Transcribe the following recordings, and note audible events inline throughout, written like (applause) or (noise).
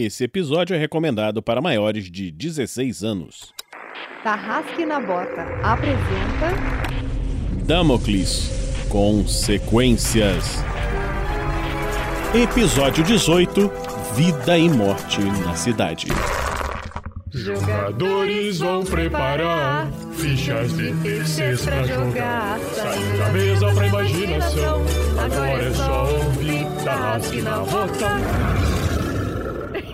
Esse episódio é recomendado para maiores de 16 anos. Tarrasque na Bota apresenta Damocles Consequências. Episódio 18 Vida e Morte na Cidade. Jogadores vão preparar fichas de terceiros pra jogar. Saindo da mesa pra imaginação. Agora é só ouvir Tarrasque na Bota.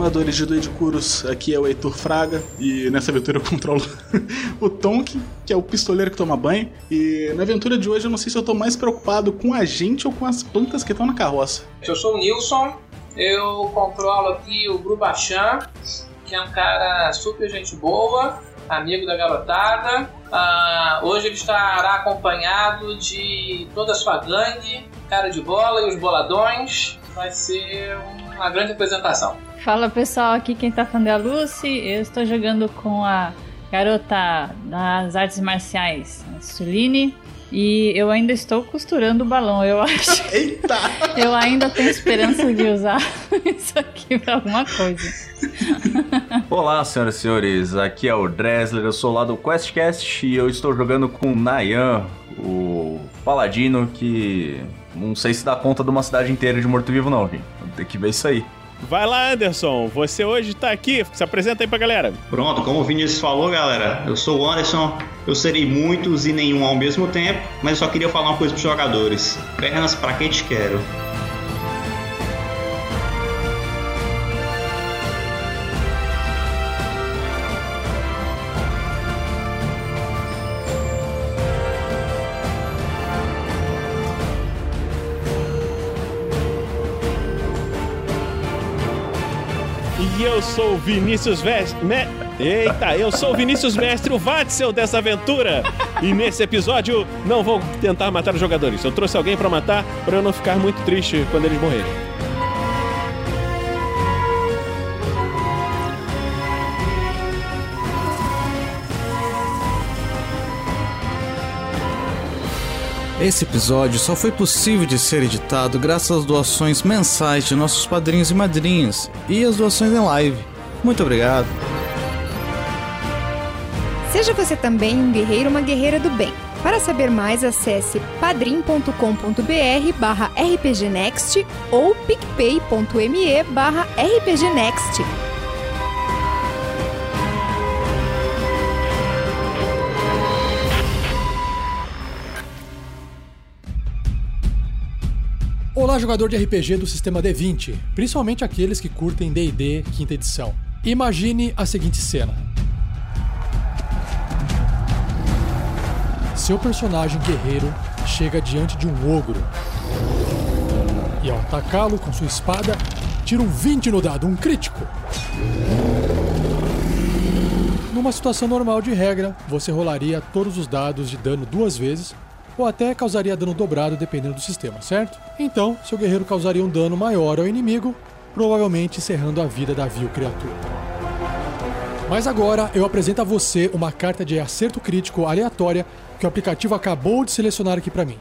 Domadores de Doidicuros, aqui é o Heitor Fraga e nessa aventura eu controlo (laughs) o Tonkin, que é o pistoleiro que toma banho. E na aventura de hoje eu não sei se eu tô mais preocupado com a gente ou com as plantas que estão na carroça. Eu sou o Nilson, eu controlo aqui o Grubachan, que é um cara super gente boa, amigo da garotada. Ah, hoje ele estará acompanhado de toda a sua gangue, cara de bola e os boladões. Vai ser uma grande apresentação. Fala pessoal, aqui quem tá falando é a Lucy. Eu estou jogando com a garota das artes marciais, a Suline. E eu ainda estou costurando o balão, eu acho. (laughs) Eita! Eu ainda tenho esperança de usar (laughs) isso aqui pra alguma coisa. (laughs) Olá, senhoras e senhores, aqui é o Dresler, eu sou lá do QuestCast e eu estou jogando com o Nayan, o paladino que não sei se dá conta de uma cidade inteira de morto-vivo não, gente. Tem que ver isso aí. Vai lá, Anderson. Você hoje tá aqui. Se apresenta aí pra galera. Pronto, como o Vinícius falou, galera, eu sou o Anderson. Eu serei muitos e nenhum ao mesmo tempo, mas eu só queria falar uma coisa pros jogadores: pernas pra quem te quero. Sou Vinícius Mestre. Me... Eita, eu sou Vinícius Mestre, o Vatzel dessa aventura. E nesse episódio não vou tentar matar os jogadores. Eu trouxe alguém pra matar pra eu não ficar muito triste quando eles morrerem. Esse episódio só foi possível de ser editado graças às doações mensais de nossos padrinhos e madrinhas e às doações em live. Muito obrigado. Seja você também um guerreiro ou uma guerreira do bem. Para saber mais, acesse padrim.com.br barra rpgnext ou picpay.me barra rpgnext. Olá, jogador de RPG do sistema D20, principalmente aqueles que curtem D&D quinta edição. Imagine a seguinte cena. Seu personagem guerreiro chega diante de um ogro. E ao atacá-lo com sua espada, tira um 20 no dado, um crítico. Numa situação normal de regra, você rolaria todos os dados de dano duas vezes ou até causaria dano dobrado dependendo do sistema, certo? Então, seu guerreiro causaria um dano maior ao inimigo, provavelmente encerrando a vida da vil criatura. Mas agora eu apresento a você uma carta de acerto crítico aleatória que o aplicativo acabou de selecionar aqui para mim.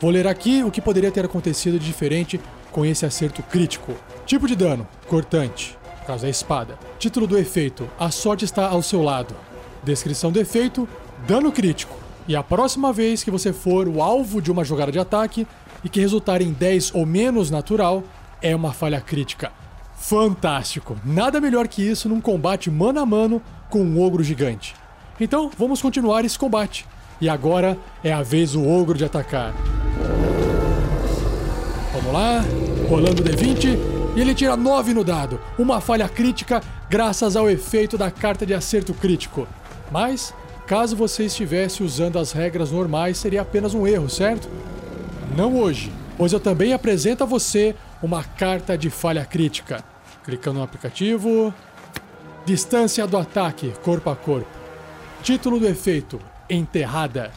Vou ler aqui o que poderia ter acontecido de diferente com esse acerto crítico. Tipo de dano: cortante, caso é espada. Título do efeito: A sorte está ao seu lado. Descrição do efeito: Dano crítico. E a próxima vez que você for o alvo de uma jogada de ataque e que resultar em 10 ou menos natural, é uma falha crítica. Fantástico! Nada melhor que isso num combate mano a mano com um ogro gigante. Então, vamos continuar esse combate. E agora é a vez do ogro de atacar. Vamos lá, rolando o D20 e ele tira 9 no dado. Uma falha crítica graças ao efeito da carta de acerto crítico. Mas, caso você estivesse usando as regras normais, seria apenas um erro, certo? Não hoje, pois eu também apresento a você uma carta de falha crítica. Clicando no aplicativo. Distância do ataque, corpo a corpo. Título do efeito: Enterrada.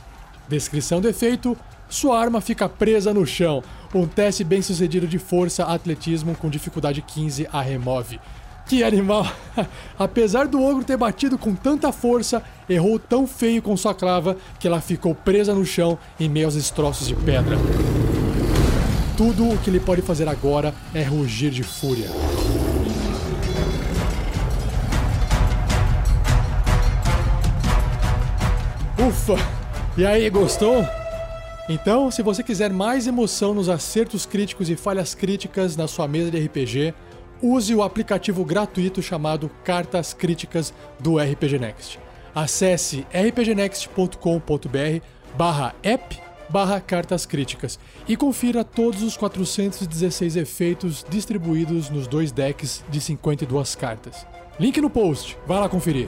Descrição do efeito: Sua arma fica presa no chão. Um teste bem sucedido de força atletismo com dificuldade 15 a remove. Que animal! (laughs) Apesar do ogro ter batido com tanta força, errou tão feio com sua clava que ela ficou presa no chão em meio aos destroços de pedra. Tudo o que ele pode fazer agora é rugir de fúria. Ufa! E aí, gostou? Então, se você quiser mais emoção nos acertos críticos e falhas críticas na sua mesa de RPG, use o aplicativo gratuito chamado Cartas Críticas do RPG Next. Acesse rpgnext.com.br barra app barra cartas críticas e confira todos os 416 efeitos distribuídos nos dois decks de 52 cartas. Link no post, vai lá conferir.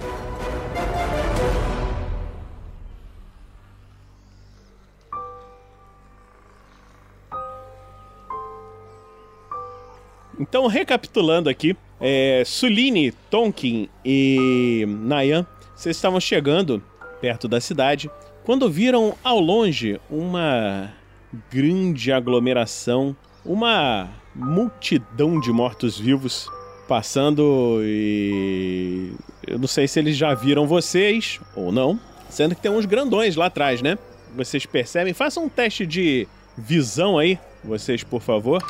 Então, recapitulando aqui, é, Suline, Tonkin e Nayan, vocês estavam chegando perto da cidade quando viram ao longe uma grande aglomeração, uma multidão de mortos-vivos passando e. Eu não sei se eles já viram vocês ou não, sendo que tem uns grandões lá atrás, né? Vocês percebem? Façam um teste de visão aí, vocês, por favor.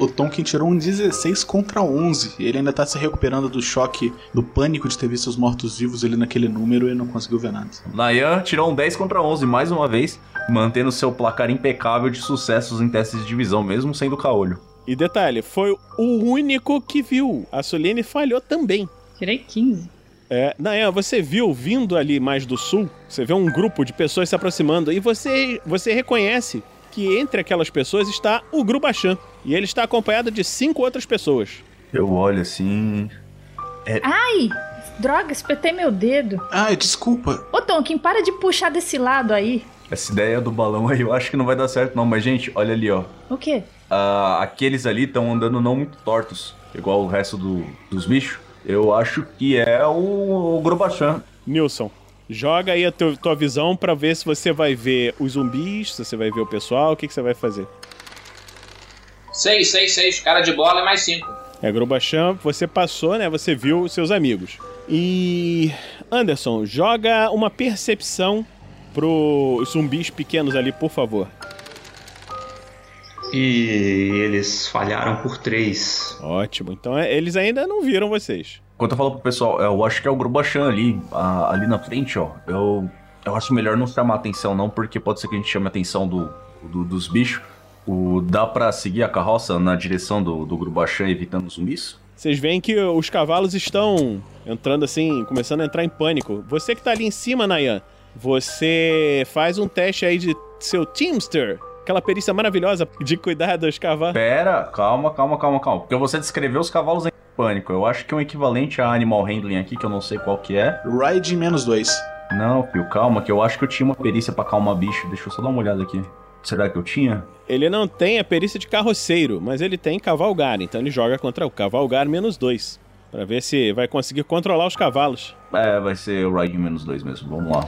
O Tonkin tirou um 16 contra 11. Ele ainda tá se recuperando do choque, do pânico de ter visto os mortos-vivos ali naquele número e não conseguiu ver nada. Nayan tirou um 10 contra 11 mais uma vez, mantendo seu placar impecável de sucessos em testes de divisão, mesmo sendo caolho. E detalhe, foi o único que viu. A Soline falhou também. Tirei 15. É, Nayan, você viu vindo ali mais do sul, você vê um grupo de pessoas se aproximando e você, você reconhece que entre aquelas pessoas está o Grubachan. E ele está acompanhado de cinco outras pessoas. Eu olho assim. Ai! Droga, espetei meu dedo. Ai, desculpa. Ô, Tonkin, para de puxar desse lado aí. Essa ideia do balão aí eu acho que não vai dar certo, não. Mas, gente, olha ali, ó. O quê? Ah, aqueles ali estão andando não muito tortos, igual o resto do- dos bichos. Eu acho que é o, o Grobachan. Nilson, joga aí a teu- tua visão pra ver se você vai ver os zumbis, se você vai ver o pessoal, o que, que você vai fazer. 6, 6, 6. Cara de bola é mais 5. É, Grobachan, você passou, né? Você viu os seus amigos. E. Anderson, joga uma percepção pros zumbis pequenos ali, por favor. E eles falharam por três. Ótimo. Então é, eles ainda não viram vocês. Enquanto eu falo pro pessoal, eu acho que é o Grobachan ali, ah, ali na frente, ó. Eu, eu acho melhor não chamar atenção, não, porque pode ser que a gente chame a atenção do, do- dos bichos. O, dá pra seguir a carroça na direção do, do Grubachan evitando os zumbis? Vocês veem que os cavalos estão entrando assim, começando a entrar em pânico. Você que tá ali em cima, Nayan, você faz um teste aí de seu Teamster. Aquela perícia maravilhosa de cuidar dos cavalos. Pera, calma, calma, calma, calma. Porque você descreveu os cavalos em pânico. Eu acho que é um equivalente a Animal Handling aqui, que eu não sei qual que é. Ride menos 2. Não, Pio, calma, que eu acho que eu tinha uma perícia pra calmar bicho. Deixa eu só dar uma olhada aqui. Será que eu tinha? Ele não tem a perícia de carroceiro, mas ele tem cavalgar, então ele joga contra o cavalgar menos dois. Pra ver se vai conseguir controlar os cavalos. É, vai ser o Ride menos 2 mesmo. Vamos lá.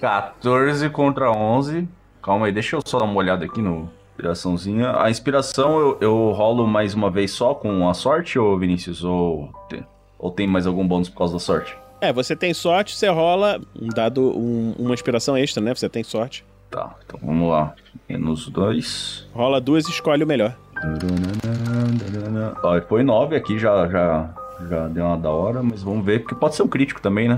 14 contra 11. Calma aí, deixa eu só dar uma olhada aqui no inspiraçãozinha. A inspiração eu, eu rolo mais uma vez só com a sorte, ou Vinícius? Ou, tem- ou tem mais algum bônus por causa da sorte? É, você tem sorte, você rola um dado, um- uma inspiração extra, né? Você tem sorte. Tá, então vamos lá. Menos 2. Rola duas e escolhe o melhor. Ó, foi 9 aqui, já, já, já deu uma da hora, mas vamos ver, porque pode ser um crítico também, né?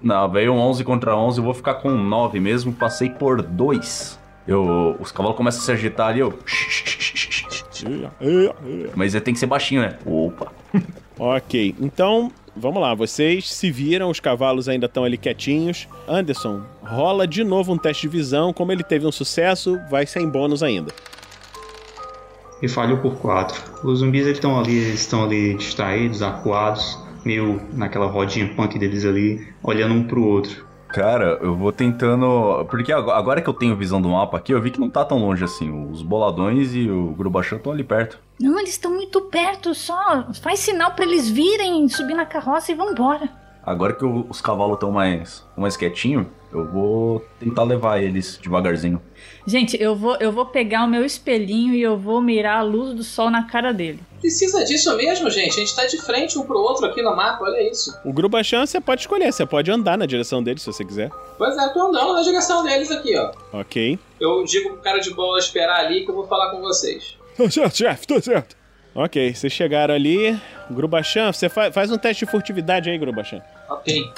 Não, veio um 11 contra 11, eu vou ficar com 9 mesmo, passei por 2. Eu, os cavalos começam a se agitar ali, eu... Mas é, tem que ser baixinho, né? Opa. Ok, então vamos lá, vocês se viram, os cavalos ainda estão ali quietinhos. Anderson, rola de novo um teste de visão. Como ele teve um sucesso, vai sem bônus ainda. E falhou por 4. Os zumbis eles estão ali, eles estão ali distraídos, acuados, meio naquela rodinha punk deles ali, olhando um pro outro. Cara, eu vou tentando. Porque ag- agora que eu tenho visão do mapa aqui, eu vi que não tá tão longe assim. Os boladões e o Grubachan estão ali perto. Não, eles estão muito perto, só faz sinal pra eles virem, subir na carroça e vambora. Agora que o- os cavalos estão mais, mais quietinhos, eu vou tentar levar eles devagarzinho. Gente, eu vou, eu vou pegar o meu espelhinho e eu vou mirar a luz do sol na cara dele. Precisa disso mesmo, gente. A gente tá de frente um pro outro aqui no mapa, olha isso. O Grubachan você pode escolher, você pode andar na direção dele se você quiser. Pois é, eu tô andando na direção deles aqui, ó. Ok. Eu digo pro cara de bola esperar ali que eu vou falar com vocês. Tá certo, chefe, tá certo. Ok, vocês chegaram ali. Grubachan, você fa- faz um teste de furtividade aí, Grubachan. Ok.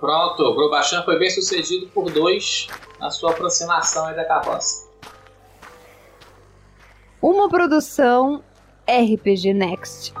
Pronto, o Grobachan foi bem sucedido por dois na sua aproximação aí da carroça. Uma produção RPG Next.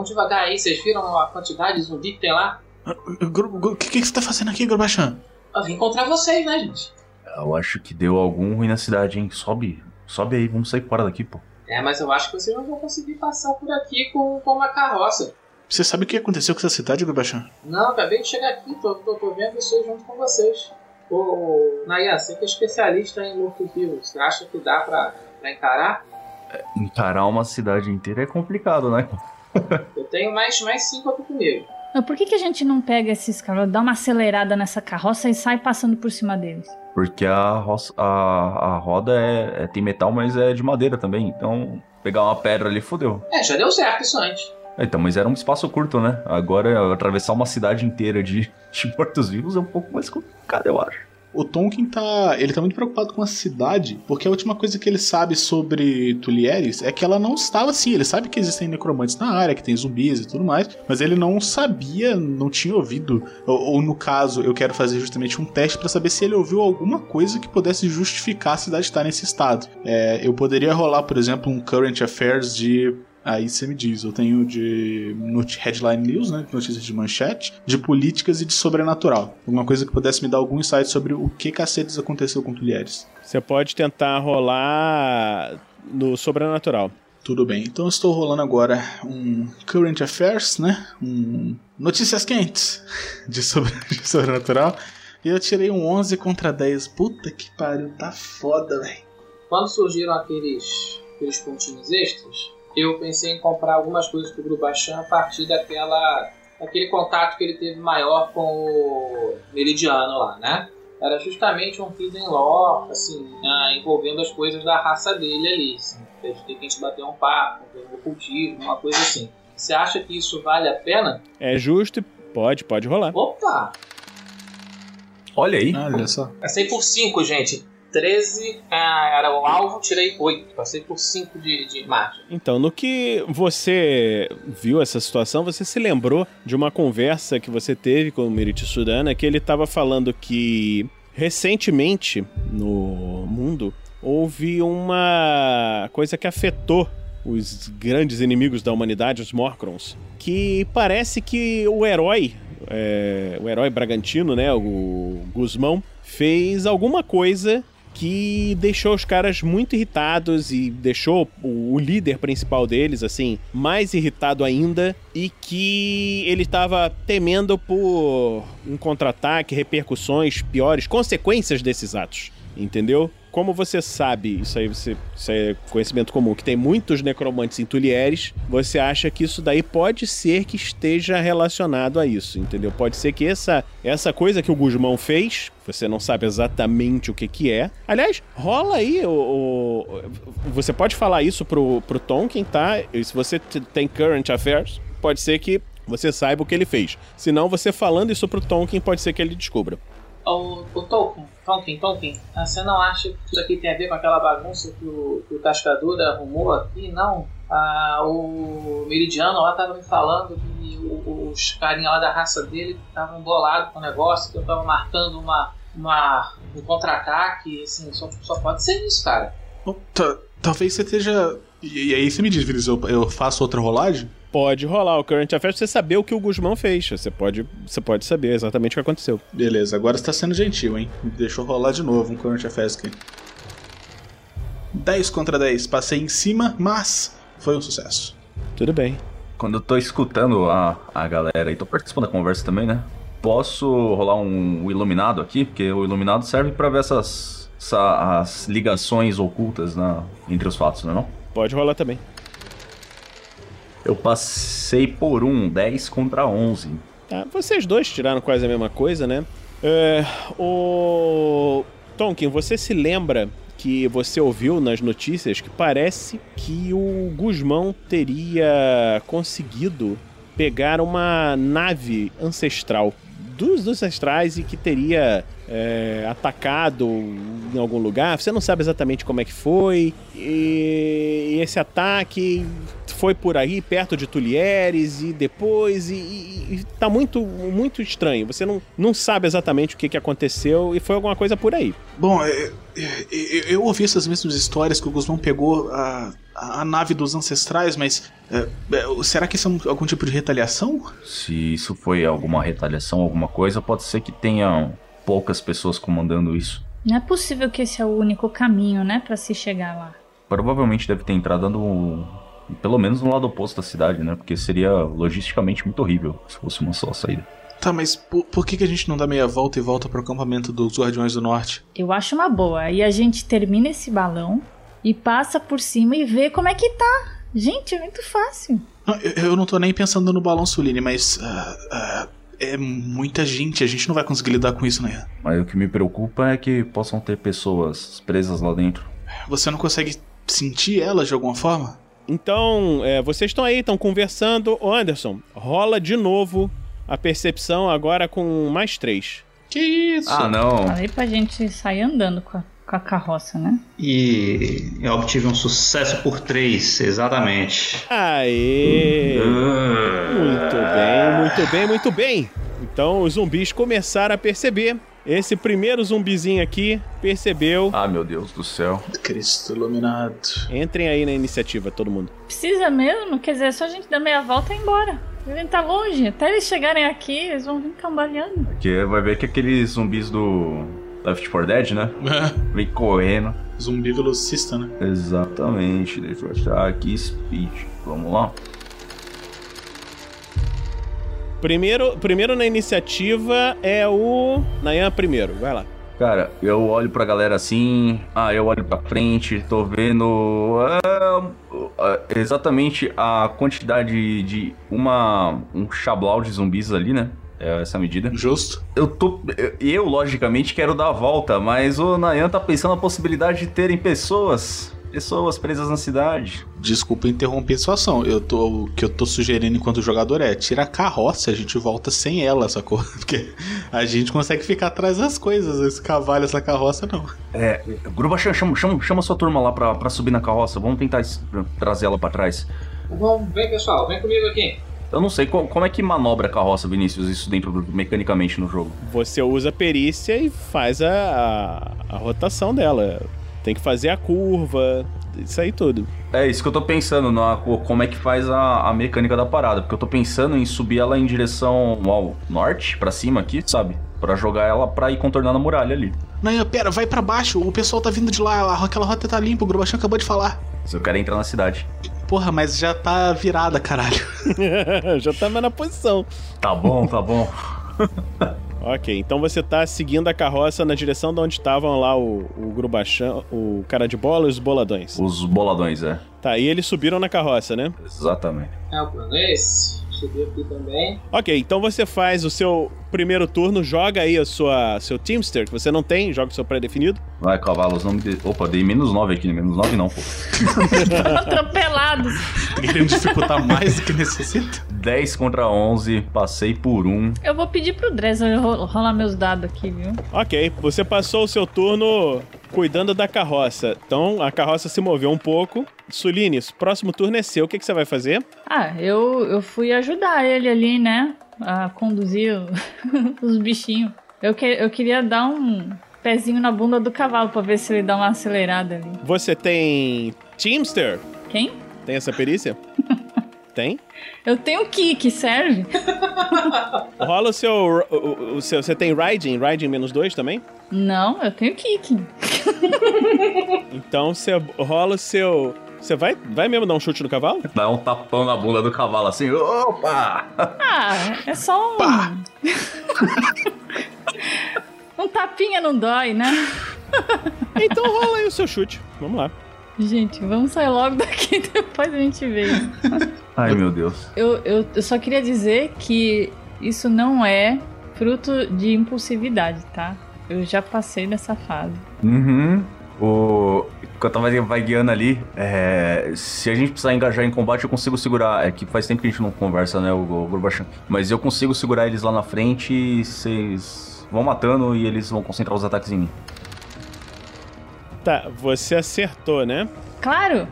Vamos devagar aí, vocês viram a quantidade de zumbi que tem lá? O que, que você tá fazendo aqui, Grubachan? Eu vim encontrar vocês, né, gente? Eu acho que deu algum ruim na cidade, hein? Sobe, sobe aí, vamos sair fora daqui, pô. É, mas eu acho que vocês não vão conseguir passar por aqui com, com uma carroça. Você sabe o que aconteceu com essa cidade, Grubachan? Não, acabei de chegar aqui, tô, tô, tô vendo isso junto com vocês. Ô, Nayan, você que é especialista em morto-vivo, você acha que dá pra, pra encarar? Encarar uma cidade inteira é complicado, né? Eu tenho mais, mais cinco aqui comigo. Mas por que, que a gente não pega esses caras, dá uma acelerada nessa carroça e sai passando por cima deles? Porque a, roça- a, a roda é, é- tem metal, mas é de madeira também. Então, pegar uma pedra ali fodeu. É, já deu certo isso antes. É, Então, mas era um espaço curto, né? Agora, atravessar uma cidade inteira de, de mortos-vivos é um pouco mais complicado, eu acho. O Tonkin tá. Ele tá muito preocupado com a cidade, porque a última coisa que ele sabe sobre Tulieres é que ela não estava assim. Ele sabe que existem necromantes na área, que tem zumbis e tudo mais, mas ele não sabia, não tinha ouvido. Ou, ou no caso, eu quero fazer justamente um teste pra saber se ele ouviu alguma coisa que pudesse justificar a cidade estar nesse estado. É, eu poderia rolar, por exemplo, um Current Affairs de Aí você me diz, eu tenho de headline news, né, notícias de manchete, de políticas e de sobrenatural. Alguma coisa que pudesse me dar algum insight sobre o que cacetes aconteceu com Tulieres. Você pode tentar rolar no sobrenatural. Tudo bem, então eu estou rolando agora um Current Affairs, né, um notícias quentes (laughs) de, sobre, de sobrenatural. E eu tirei um 11 contra 10. Puta que pariu, tá foda, velho. Quando surgiram aqueles, aqueles pontinhos extras, eu pensei em comprar algumas coisas pro Grubachan a partir daquela, daquele contato que ele teve maior com o Meridiano lá, né? Era justamente um Hidden Law, assim, ah, envolvendo as coisas da raça dele ali, assim. De repente a gente bater um papo, um cultivo, uma coisa assim. Você acha que isso vale a pena? É justo e pode, pode rolar. Opa! Olha aí. Olha só. Passei por 5, gente. 13 ah, era o alvo, tirei 8. Passei por 5 de, de margem. Então, no que você viu essa situação, você se lembrou de uma conversa que você teve com o Merit Surana, que ele estava falando que recentemente no mundo houve uma coisa que afetou os grandes inimigos da humanidade, os Morcrons, que parece que o herói, é, o herói Bragantino, né, o Guzmão, fez alguma coisa que deixou os caras muito irritados e deixou o, líder principal deles, assim, mais irritado ainda e que ele estava temendo por um contra-ataque, repercussões piores, consequências desses atos, entendeu? Como você sabe, isso aí, você, isso aí é conhecimento comum, que tem muitos necromantes em Tulieres, você acha que isso daí pode ser que esteja relacionado a isso, entendeu? Pode ser que essa, essa coisa que o Guzmão fez, você não sabe exatamente o que que é. Aliás, rola aí o... o- você pode falar isso pro, pro Tonkin, tá? E se você tem Current Affairs, pode ser que você saiba o que ele fez. Senão, você falando isso pro Tonkin, pode ser que ele descubra. O, o Tolkien, Tonkin, ah, você não acha que isso aqui tem a ver com aquela bagunça que o, que o Cascadura arrumou aqui? Não. Ah, o Meridiano lá tava me falando que os carinha lá da raça dele estavam bolados com o negócio, que eu tava marcando uma, uma, um contra-ataque, assim, só, só pode ser isso, cara. Talvez você esteja. E, aí você me diz, Vinícius, eu faço outra rolagem? Pode rolar o Current Affairs pra você saber o que o Guzmão fez. Você pode, você pode saber exatamente o que aconteceu. Beleza, agora você tá sendo gentil, hein? Deixa eu rolar de novo um Current Affairs aqui. 10 contra 10, passei em cima, mas foi um sucesso. Tudo bem. Quando eu tô escutando a, a galera e tô participando da conversa também, né? Posso rolar um iluminado aqui? Porque o iluminado serve pra ver essas, essa- as ligações ocultas na, entre os fatos, não é não? Pode rolar também. Eu passei por um, 10 contra 11. Tá, vocês dois tiraram quase a mesma coisa, né? É, o Tonkin, você se lembra que você ouviu nas notícias que parece que o Guzmão teria conseguido pegar uma nave ancestral dos ancestrais e que teria é, atacado em algum lugar. Você não sabe exatamente como é que foi. E esse ataque foi por aí, perto de Tulieres, e depois. E, e- e tá muito, muito estranho. Você não, não sabe exatamente o que, que aconteceu e foi alguma coisa por aí. Bom, é, é, é, eu ouvi essas mesmas histórias que o Guzmão pegou a, a, nave dos ancestrais, mas é, será que isso é um- algum tipo de retaliação? Se isso foi alguma retaliação, alguma coisa, pode ser que tenham poucas pessoas comandando isso. Não é possível que esse é o único caminho, né, pra se chegar lá. Provavelmente deve ter entrado no, pelo menos no lado oposto da cidade, né? Porque seria logisticamente muito horrível se fosse uma só saída. Tá, mas por, por que, que a gente não dá meia volta e volta pro acampamento dos Guardiões do Norte? Eu acho uma boa. Aí a gente termina esse balão e passa por cima e vê como é que tá. Gente, é muito fácil. Não, eu, eu não tô nem pensando no balão Suline, mas ah, ah, é muita gente, a gente não vai conseguir lidar com isso, né? Mas o que me preocupa é que possam ter pessoas presas lá dentro. Você não consegue sentir elas de alguma forma? Então, é, vocês estão aí, estão conversando. Ô Anderson, rola de novo a percepção agora com mais três. Que isso? Ah, não. Falei pra gente sair andando com a, com a carroça, né? E eu obtive um sucesso por 3, exatamente. Aê! Muito bem, muito bem, muito bem. Então os zumbis começaram a perceber. Esse primeiro zumbizinho aqui percebeu. Ah, meu Deus do céu. Cristo iluminado. Entrem aí na iniciativa, todo mundo. Precisa mesmo? Quer dizer, é só a gente dar meia volta e ir embora. A gente tá longe. Até eles chegarem aqui, eles vão vir cambaleando. Porque vai ver que aqueles zumbis do Left 4 Dead, né? Vem correndo. Zumbi velocista, né? Exatamente. Deixa eu achar aqui speed. Vamos lá. Primeiro, primeiro na iniciativa é o. Nayan primeiro, vai lá. Cara, eu olho pra galera assim, ah, eu olho pra frente, tô vendo ah, ah, exatamente a quantidade de uma um chablau de zumbis ali, né? É essa medida. Justo. Eu tô. eu- Eu, logicamente, quero dar a volta, mas o Nayan tá pensando na possibilidade de terem pessoas. Pessoas presas na cidade. Desculpa interromper sua ação. Eu tô, o que eu tô sugerindo enquanto jogador é tira a carroça, a gente volta sem ela, sacou? (laughs) Porque a gente consegue ficar atrás das coisas. Esse cavalo, essa carroça, não. É, Grubachan, chama, chama, chama sua turma lá pra, pra subir na carroça. Vamos tentar trazer ela pra trás. Bom, vem pessoal, vem comigo aqui. Eu não sei co- como é que manobra a carroça, Vinícius, isso dentro do, mecanicamente no jogo. Você usa a perícia e faz a, a, a rotação dela. Tem que fazer a curva, isso aí tudo. É isso que eu tô pensando, na, co- como é que faz a, a mecânica da parada. Porque eu tô pensando em subir ela em direção ao norte, pra cima aqui, sabe? Pra jogar ela pra ir contornando a muralha ali. Não, pera, vai pra baixo. O pessoal tá vindo de lá. Aquela rota tá limpa. O Grubachan acabou de falar. Se eu quero entrar na cidade. Porra, mas já tá virada, caralho. (laughs) Já tava na posição. Tá bom, tá bom. (laughs) Ok, então você tá seguindo a carroça na direção de onde estavam lá o, o Grubachan, o cara de bola e os boladões. Os boladões, é. Tá, e eles subiram na carroça, né? Exatamente. É o plano esse. Subir aqui também. Ok, então você faz o seu primeiro turno, joga aí a sua seu Teamster, que você não tem, joga o seu pré-definido. Vai, cavalos, não me dê... Opa, dei menos 9 aqui, menos 9 não, pô. (laughs) Atropelados. Querendo dificultar mais do que necessita. 10 contra 11, passei por 1. Eu vou pedir pro Dresser ro- rolar meus dados aqui, viu? Ok, você passou o seu turno cuidando da carroça. Então a carroça se moveu um pouco. Sulines, próximo turno é seu. O que, que você vai fazer? Ah, eu, eu fui ajudar ele ali, né? A conduzir o- (laughs) os bichinhos. Eu, que, eu queria dar um pezinho na bunda do cavalo pra ver se ele dá uma acelerada ali. Você tem Teamster? Quem? Tem essa perícia? (laughs) tem? Eu tenho kick, serve? (laughs) Rola o seu, o, o- seu. Você tem Riding? Riding menos 2 também? Não, eu tenho kick. Então você rola o seu. Você vai, vai mesmo dar um chute no cavalo? Dá um tapão na bunda do cavalo assim. Opa! Ah, é só um. (laughs) um tapinha não dói, né? (laughs) Então rola aí o seu chute. Vamos lá. Gente, vamos sair logo daqui, (laughs) depois a gente vê isso. Ai, meu Deus. Eu, eu, eu só queria dizer que isso não é fruto de impulsividade, tá? Eu já passei dessa fase. Uhum. O... Enquanto vai, vai guiando ali, é, se a gente precisar engajar em combate, eu consigo segurar. É que faz tempo que a gente não conversa, né, o, o Gorbachan. Mas eu consigo segurar eles lá na frente e vocês vão matando e eles vão concentrar os ataques em mim. Tá, você acertou, né? Claro!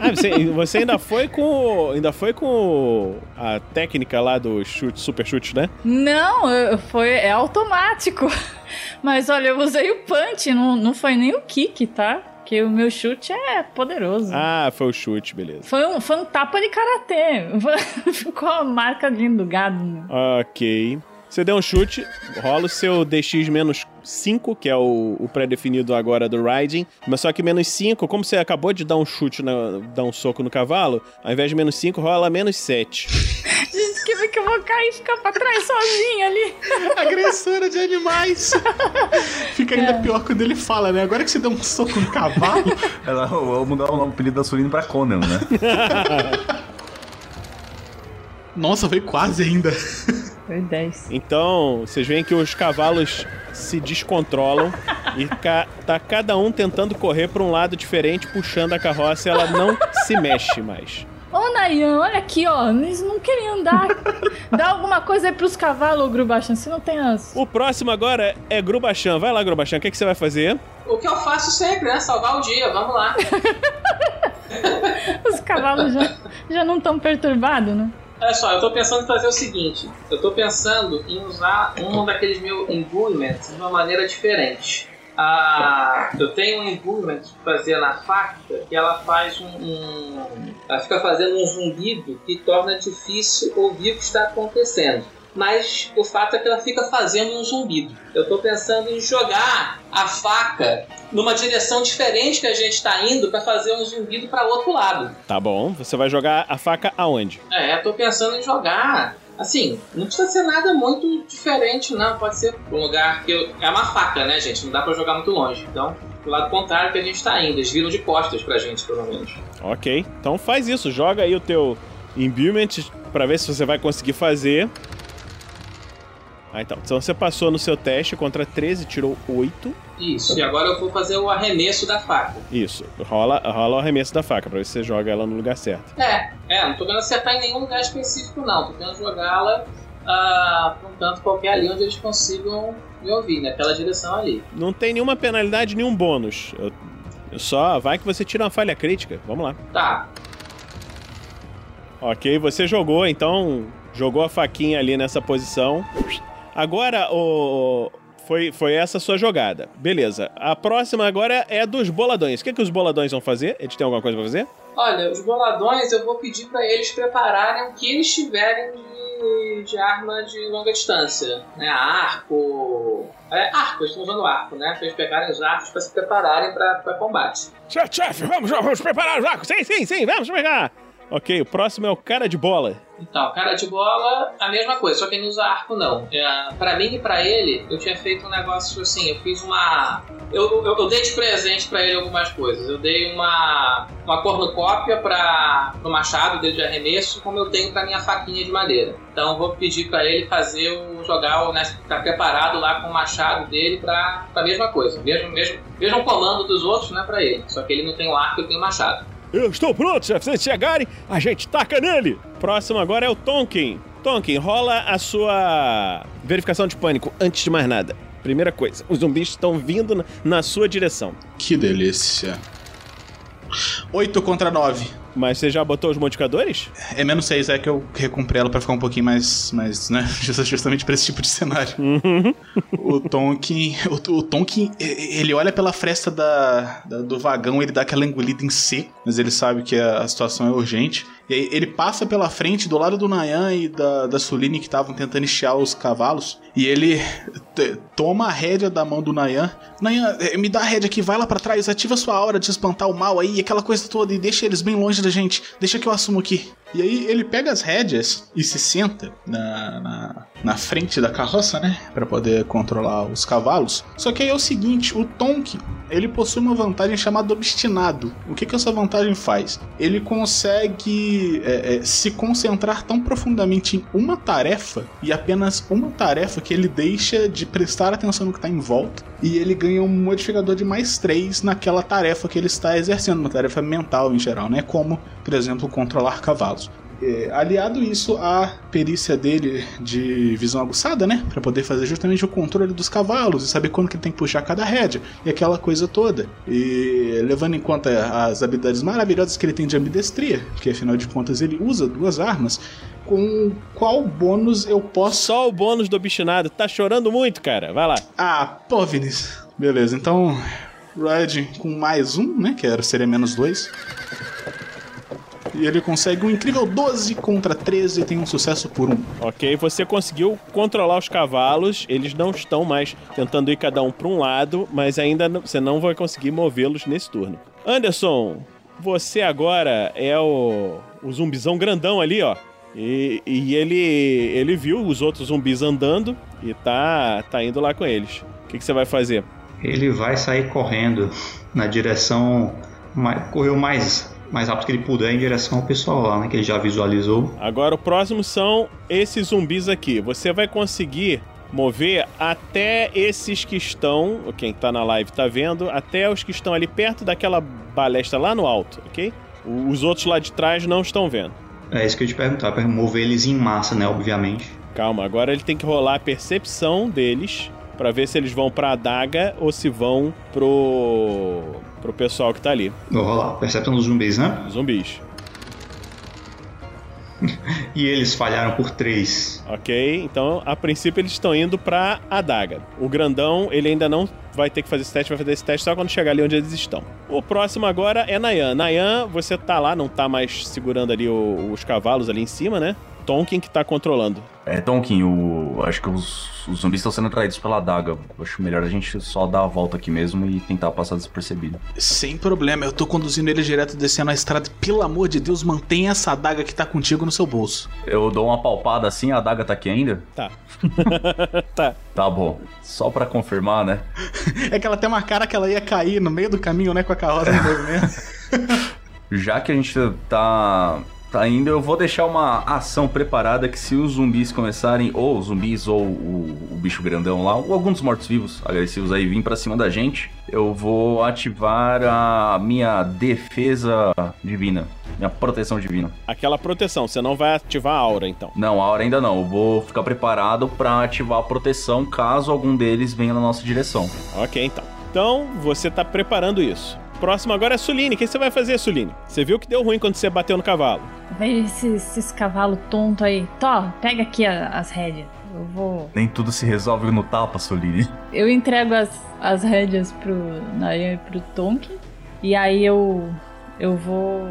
Ah, você, você ainda foi com. Ainda foi com a técnica lá do chute, super chute, né? Não, eu- foi, é automático. Mas olha, eu usei o punch, não, não foi nem o kick, tá? Porque o meu chute é poderoso. Ah, foi o chute, beleza. Foi um, foi um tapa de karatê. (laughs) Ficou a marca de do gado. né? Ok. Você deu um chute, rola o seu DX menos 5, que é o, o pré-definido agora do Riding. Mas só que menos 5, como você acabou de dar um chute, na- dar um soco no cavalo, ao invés de menos 5, rola menos 7. Gente, que, que eu vou cair e ficar pra trás sozinha ali. (laughs) Agressora de animais. (laughs) Fica ainda pior quando ele fala, né? Agora que você deu um soco no cavalo. Ela, eu vou mudar o nome apelido da Sulina pra Conan, né? (laughs) Nossa, foi quase ainda. Foi 10. Então, vocês veem que os cavalos se descontrolam e ca- tá cada um tentando correr pra um lado diferente, puxando a carroça e ela não se mexe mais. Ô, Nayan, olha aqui, ó. Eles não querem andar. Dá alguma coisa aí pros cavalos, Grubachan. Se não tem as. O próximo agora é Grubachan. Vai lá, Grubachan, o que, que você vai fazer? O que eu faço sempre, né? Salvar o dia, vamos lá. (laughs) Os cavalos já, já não estão perturbados, né? Olha só, eu tô pensando em fazer o seguinte: eu tô pensando em usar um daqueles meus imbuements de uma maneira diferente. Ah, eu tenho um imbuement pra fazer na faca que ela faz um, um- Ela fica fazendo um zumbido que torna difícil ouvir o que está acontecendo. Mas o fato é que ela fica fazendo um zumbido. Eu tô pensando em jogar a faca numa direção diferente que a gente está indo para fazer um zumbido para outro lado. Tá bom, você vai jogar a faca aonde? É, eu tô pensando em jogar. Assim, não precisa ser nada muito diferente, não. Pode ser um lugar que eu... É uma faca, né, gente? Não dá pra jogar muito longe. Então, pro lado contrário que a gente tá indo. Eles viram de costas pra gente, pelo menos. Ok, então faz isso, joga aí o teu imbuement pra ver se você vai conseguir fazer. Ah, então. Então você passou no seu teste contra 13, tirou 8. Isso. E agora eu vou fazer o arremesso da faca. Isso. Rola, rola o arremesso da faca pra ver se você joga ela no lugar certo. É, é, não tô querendo acertar em nenhum lugar específico, não. Tô querendo jogá-la ah, um qualquer ali onde eles consigam me ouvir, naquela direção ali. Não tem nenhuma penalidade, nenhum bônus. Eu, eu só vai que você tira uma falha crítica. Vamos lá. Tá. Ok, você jogou, então jogou a faquinha ali nessa posição. Agora o foi, foi essa a sua jogada. Beleza. A próxima agora é a dos boladões. O que, que os boladões vão fazer? Eles têm alguma coisa pra fazer? Olha, os boladões eu vou pedir pra eles prepararem o que eles tiverem de, de arma de longa distância. Né? Arco. É, arco, eles estão usando arco, né? Pra eles pegarem os arcos pra se prepararem pra, pra combate. Chefe, chefe, vamos, vamos preparar os arcos. Sim, sim, sim, vamos pegar. Ok, o próximo é o cara de bola. Então, cara de bola, a mesma coisa, só que ele não usa arco não. É, pra mim e pra ele, eu tinha feito um negócio assim, eu fiz uma. Eu, eu, eu dei de presente pra ele algumas coisas. Eu dei uma, uma cornucópia pra, pro machado dele de arremesso, como eu tenho pra minha faquinha de madeira. Então vou pedir pra ele fazer o jogar o. Né, ficar preparado lá com o machado dele pra, pra mesma coisa. Mesmo, mesmo, mesmo comando dos outros, né, pra ele. Só que ele não tem o arco, eu tenho o machado. Eu estou pronto, chefe. Se eles chegarem, a gente taca nele. Próximo agora é o Tonkin. Tonkin, rola a sua verificação de pânico antes de mais nada. Primeira coisa, os zumbis estão vindo na sua direção. Que delícia. 8 contra 9. Mas você já botou os modificadores? É menos 6, é que eu recomprei ela pra ficar um pouquinho mais, mais né? (laughs) Justamente pra esse tipo de cenário. o Tonkin. O, o Tonkin, ele olha pela fresta da, da, do vagão, ele dá aquela engolida em seco, mas ele sabe que a, a situação é urgente. E aí ele passa pela frente do lado do Nayan e da, da Suline que estavam tentando estiar os cavalos. E ele toma a rédea da mão do Nayan. Nayan, me dá a rédea aqui, vai lá para trás, ativa sua aura de espantar o mal aí, aquela coisa toda, e deixa eles bem longe da gente. Deixa que eu assumo aqui. E aí ele pega as rédeas e se senta na, na, na frente da carroça, né? para poder controlar os cavalos. Só que aí é o seguinte, o Tonk, ele possui uma vantagem chamada obstinado. O que, que essa vantagem faz? Ele consegue é, é, se concentrar tão profundamente em uma tarefa, e apenas uma tarefa, que ele deixa de prestar atenção no que está em volta, e ele ganha um modificador de mais 3 naquela tarefa que ele está exercendo, uma tarefa mental em geral, né? Como, por exemplo, controlar cavalos. É, aliado isso à perícia dele de visão aguçada, né? Para poder fazer justamente o controle dos cavalos e saber quando que ele tem que puxar cada rédea e aquela coisa toda. E levando em conta as habilidades maravilhosas que ele tem de ambidestria, que afinal de contas ele usa duas armas, com qual bônus eu posso. Só o bônus do obstinado. Tá chorando muito, cara. Vai lá. Ah, pô, Vinícius. Beleza, então. Ride com mais um, né? Que era, seria menos dois. E ele consegue um incrível 12 contra 13 e tem um sucesso por um. Ok, você conseguiu controlar os cavalos, eles não estão mais tentando ir cada um para um lado, mas ainda não, você não vai conseguir movê-los nesse turno. Anderson, você agora é o, o zumbizão grandão ali, ó. E, e ele, ele viu os outros zumbis andando e tá, tá indo lá com eles. O que, que você vai fazer? Ele vai sair correndo na direção. Correu mais mais rápido que ele puder em direção ao pessoal lá, né? Que ele já visualizou. Agora o próximo são esses zumbis aqui. Você vai conseguir mover até esses que estão, quem tá na live tá vendo, até os que estão ali perto daquela balestra lá no alto, ok? Os outros lá de trás não estão vendo. É isso que eu te perguntar, para mover eles em massa, né, obviamente. Calma, agora ele tem que rolar a percepção deles para ver se eles vão pra adaga ou se vão pro pro pessoal que tá ali. Vou rolar. Percepção dos zumbis, né? Zumbis. (laughs) e eles falharam por três. Ok, então a princípio eles estão indo pra adaga. O grandão, ele ainda não vai ter que fazer esse teste, vai fazer esse teste só quando chegar ali onde eles estão. O próximo agora é Nayan. Nayan, você tá lá, não tá mais segurando ali o, os cavalos ali em cima, né? Tonkin que tá controlando. É, Tonkin, o... acho que os, os zumbis estão sendo atraídos pela adaga. Acho melhor a gente só dar a volta aqui mesmo e tentar passar despercebido. Sem problema, eu tô conduzindo ele direto descendo a estrada. Pelo amor de Deus, mantenha essa adaga que tá contigo no seu bolso. Eu dou uma palpada assim, a adaga tá aqui ainda? Tá. (laughs) tá. Tá bom. Só pra confirmar, né? é que ela tem uma cara que ela ia cair no meio do caminho, né? Com a carroça no movimento. (laughs) Já que a gente tá Tá indo, eu vou deixar uma ação preparada que se os zumbis começarem, ou os zumbis, ou o, o bicho grandão lá, ou alguns mortos-vivos agressivos aí vir para cima da gente, eu vou ativar a minha defesa divina. Minha proteção divina. Aquela proteção, você não vai ativar a aura então? Não, a aura ainda não. Eu vou ficar preparado para ativar a proteção caso algum deles venha na nossa direção. Ok, então. Então, você tá preparando isso próximo agora é a Suline. O que você vai fazer, Suline? Você viu que deu ruim quando você bateu no cavalo. Veja esses, esses cavalos tontos aí. Tó, pega aqui a, as rédeas. Eu vou. Nem tudo se resolve no tapa, Suline. Eu entrego as, as rédeas pro Nayan e pro Tonk. E aí eu. Eu vou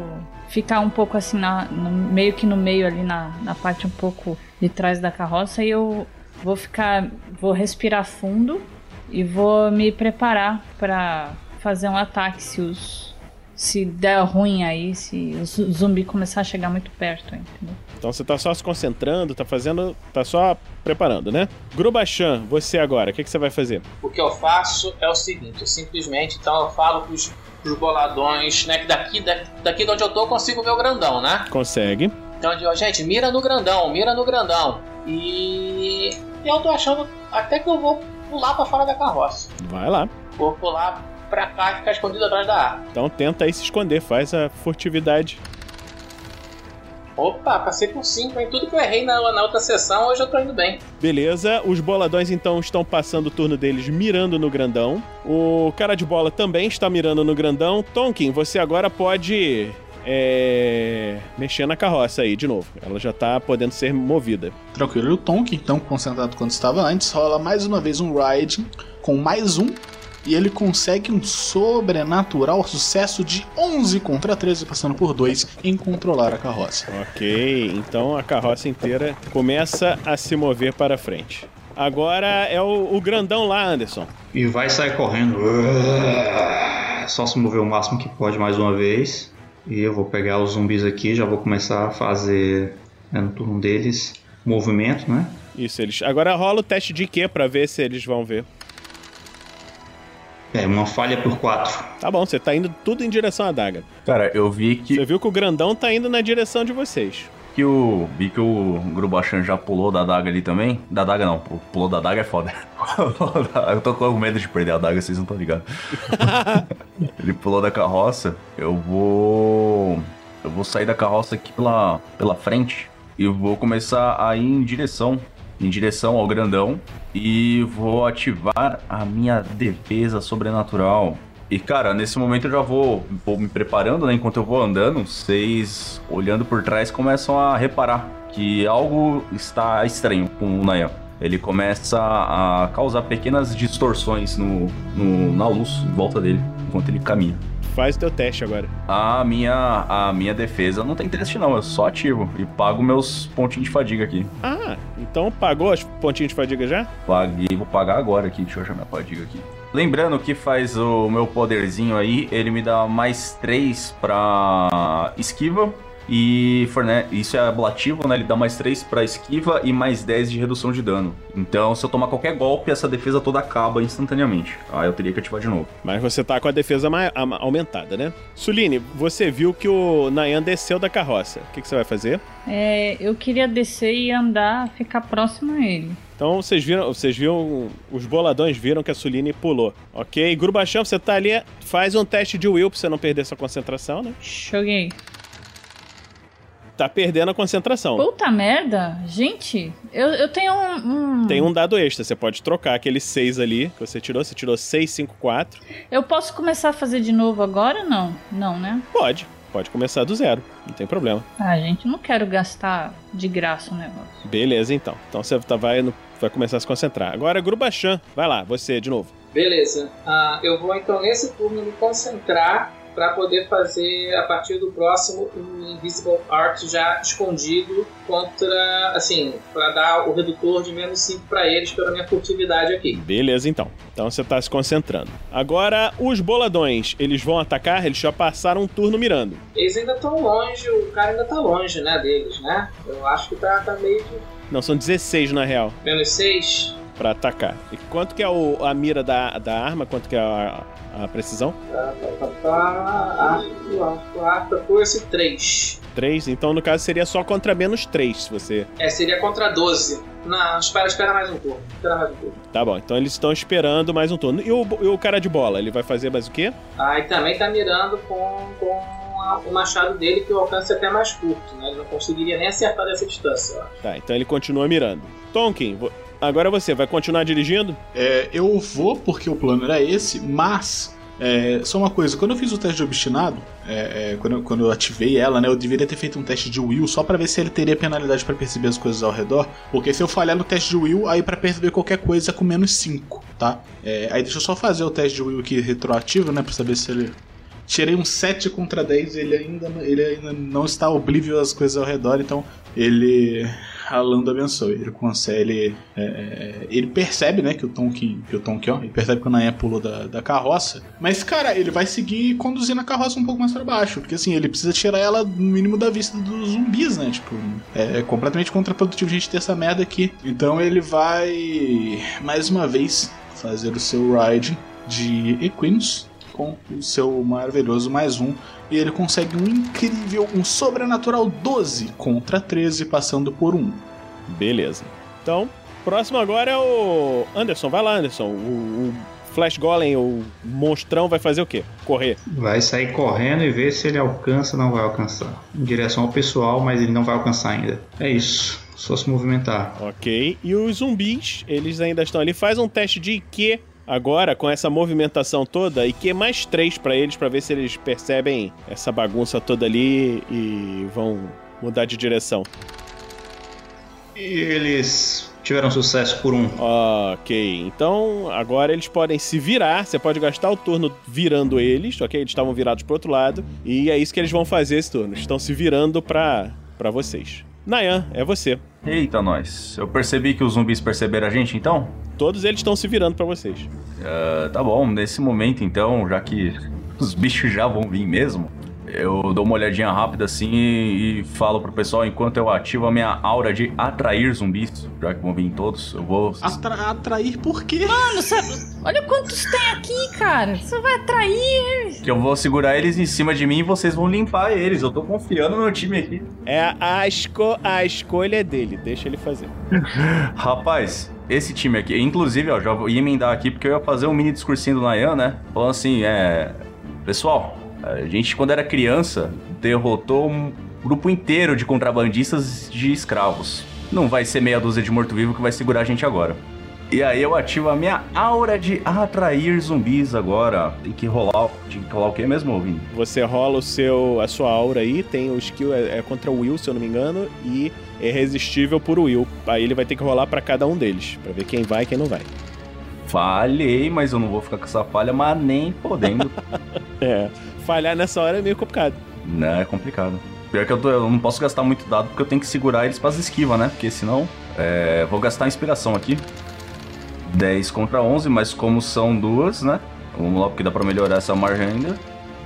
ficar um pouco assim, na, no, meio que no meio ali, na, na parte um pouco de trás da carroça. E eu vou ficar. Vou respirar fundo e vou me preparar para fazer um ataque se os, se der ruim aí, se o zu- zumbi começar a chegar muito perto, entendeu? Então você tá só se concentrando, tá fazendo. tá só preparando, né? Grubachan, você agora, o que, que você vai fazer? O que eu faço é o seguinte, eu simplesmente então eu falo pros, pros boladões, né? Que daqui, da- daqui de onde eu tô eu consigo ver o grandão, né? Consegue. Então eu digo, gente, mira no grandão, mira no grandão. E eu tô achando até que eu vou pular pra fora da carroça. Vai lá. Vou pular pra cá e ficar escondido atrás da árvore. Então tenta aí se esconder, faz a furtividade. Opa, passei por 5, hein? Tudo que eu errei na, na outra sessão, hoje eu tô indo bem. Beleza, os boladões então estão passando o turno deles mirando no grandão. O cara de bola também está mirando no grandão. Tonkin, você agora pode é, mexer na carroça aí de novo. Ela já tá podendo ser movida. Tranquilo, e o Tonk, então concentrado quando estava antes, rola mais uma vez um Ride com mais um. E ele consegue um sobrenatural sucesso de 11 contra 13, passando por 2 em controlar a carroça. Ok, então a carroça inteira começa a se mover para frente. Agora é o, o grandão lá, Anderson. E vai sair correndo. Só se mover o máximo que pode mais uma vez. E eu vou pegar os zumbis aqui, já vou começar a fazer né, no turno deles movimento, né? Isso, eles. Agora rola o teste de Q pra ver se eles vão ver. É, uma falha por 4. Tá bom, você tá indo tudo em direção à daga. Cara, eu vi que. Você viu que o grandão tá indo na direção de vocês. que o. Vi que o Grubachan já pulou da daga ali também. Da daga não, pulou da daga é foda. (laughs) eu tô com medo de perder a daga, vocês não estão ligados. (laughs) Ele pulou da carroça. Eu vou. Eu vou sair da carroça aqui pela, pela frente e vou começar a ir em direção. Em direção ao grandão. E vou ativar a minha defesa sobrenatural. E cara, nesse momento eu já vou, vou me preparando, né? Enquanto eu vou andando, vocês olhando por trás começam a reparar que algo está estranho com o Nayan. Ele começa a causar pequenas distorções no, no- na luz em volta dele enquanto ele caminha. Faz o teu teste agora. A minha, a minha defesa não tem teste não, eu só ativo e pago meus pontinhos de fadiga aqui. Ah, então pagou as pontinhas de fadiga já? Paguei, vou pagar agora aqui, deixa eu achar minha fadiga aqui. Lembrando que faz o meu poderzinho aí, ele me dá mais 3 pra esquiva e forne... isso é ablativo, né? Ele dá mais 3 pra esquiva e mais 10 de redução de dano. Então, se eu tomar qualquer golpe, essa defesa toda acaba instantaneamente. Aí eu teria que ativar de novo. Mas você tá com a defesa aumentada, né? Suline, você viu que o Nayan desceu da carroça. O que, que você vai fazer? É, eu queria descer e andar, ficar próximo a ele. Então vocês viram, vocês viram, os boladões viram que a Suline pulou, ok? Grubachan, você tá ali, faz um teste de will pra você não perder sua concentração, né? Joguei. Tá perdendo a concentração. Puta merda! Gente, eu, eu tenho um, um- Tem um dado extra, você pode trocar aquele 6 ali que você tirou, você tirou 6, 5, 4. Eu posso começar a fazer de novo agora? Não. Não, né? Pode, pode começar do zero, não tem problema. Ah, gente, não quero gastar de graça o negócio. Beleza, então. Então você tá, vai, no- vai começar a se concentrar. Agora, Grubachan, vai lá, você de novo. Beleza. Ah, eu vou então nesse turno me concentrar para poder fazer a partir do próximo um Invisible Art já escondido contra, assim, para dar o redutor de menos 5 para eles pela minha furtividade aqui. Beleza, então. Então você tá se concentrando. Agora, os boladões, eles vão atacar, eles já passaram um turno mirando. Eles ainda estão longe, o cara ainda tá longe, né, deles, né? Eu acho que tá, tá meio de Não, são 16 na real, menos 6. Pra atacar. E quanto que é o- a mira da, da arma? Quanto que é a, a precisão? Tá, tá, tá. Arco, arco, arco, força 3. 3, então no caso seria só contra menos 3, se você... É, seria contra 12. Não, espera, espera mais um turno. Espera mais um turno. Tá bom, então eles estão esperando mais um turno. E o, e o cara de bola, ele vai fazer mais o quê? Ah, e também tá mirando com, com o machado dele, que o alcance é até mais curto, né? Ele não conseguiria nem acertar dessa distância. Tá, então ele continua mirando. Tonkin, agora você vai continuar dirigindo? É, eu vou porque o plano era esse, mas é, só uma coisa, quando eu fiz o teste de obstinado, é, é, quando, eu- quando eu ativei ela, né, eu deveria ter feito um teste de will só pra ver se ele teria penalidade pra perceber as coisas ao redor, porque se eu falhar no teste de will, aí pra perceber qualquer coisa é com menos 5, tá? É, aí deixa eu só fazer o teste de will aqui retroativo, né, pra saber se ele... Tirei um 7 contra 10 ele ainda, ele ainda não está oblívio às coisas ao redor, então ele Ralando abençoe. Ele consegue. Ele, é, é, ele percebe, né, que o Tonkin. Que o Tonkin, ó, ele percebe que o Nayan pulou da, da carroça. Mas, cara, ele vai seguir conduzindo a carroça um pouco mais pra baixo. Porque assim, ele precisa tirar ela no mínimo da vista dos zumbis, né? Tipo, é, é completamente contraprodutivo a gente ter essa merda aqui. Então ele vai mais uma vez fazer o seu ride de Equinos com o seu maravilhoso mais um. E ele consegue um incrível, um sobrenatural 12 contra 13, passando por um. Beleza. Então, próximo agora é o Anderson. Vai lá, Anderson. O, o Flash Golem, o monstrão, vai fazer o quê? Correr. Vai sair correndo e ver se ele alcança ou não vai alcançar. Em direção ao pessoal, mas ele não vai alcançar ainda. É isso. Só se movimentar. Ok. E os zumbis, eles ainda estão ali. Faz um teste de IQ agora com essa movimentação toda e que mais três para eles para ver se eles percebem essa bagunça toda ali e vão mudar de direção. E eles tiveram sucesso por um. Ok, então agora eles podem se virar. Você pode gastar o turno virando eles, ok? Eles estavam virados pro outro lado e é isso que eles vão fazer esse turno. Estão se virando para para vocês. Nayan, é você. Eita, nós. Eu percebi que os zumbis perceberam a gente, então? Todos eles estão se virando para vocês. Uh, tá bom, nesse momento, então, já que os bichos já vão vir mesmo, eu dou uma olhadinha rápida assim e, e, falo pro pessoal enquanto eu ativo a minha aura de atrair zumbis, já que vão vir todos, eu vou. Atra atrair por quê? Mano, sabe, olha quantos tem aqui, cara. Você vai atrair eles. Que eu vou segurar eles em cima de mim e vocês vão limpar eles. Eu tô confiando no time aqui. É a, esco a escolha é dele, deixa ele fazer. (laughs) Rapaz, esse time aqui, inclusive, ó, já vou emendar aqui porque eu ia fazer um mini discursinho do Nayan, né? Falando assim, é. Pessoal, a gente, quando era criança, derrotou um grupo inteiro de contrabandistas de escravos. Não vai ser meia dúzia de morto-vivo que vai segurar a gente agora. E aí eu ativo a minha aura de atrair zumbis agora. Tem que rolar. Tem que rolar o que mesmo, Vini? Você rola o seu, a sua aura aí, tem o skill é, é contra o Will, se eu não me engano, e é resistível por Will. Aí ele vai ter que rolar para cada um deles, para ver quem vai e quem não vai. Falhei, mas eu não vou ficar com essa falha, mas nem podendo. (laughs) é falhar nessa hora é meio complicado. Não, é complicado. Pior que eu, tô, eu não posso gastar muito dado porque eu tenho que segurar eles para as esquivas, né? Porque senão. É, vou gastar inspiração aqui. 10 contra 11, mas como são duas, né? Vamos lá, porque dá pra melhorar essa margem ainda.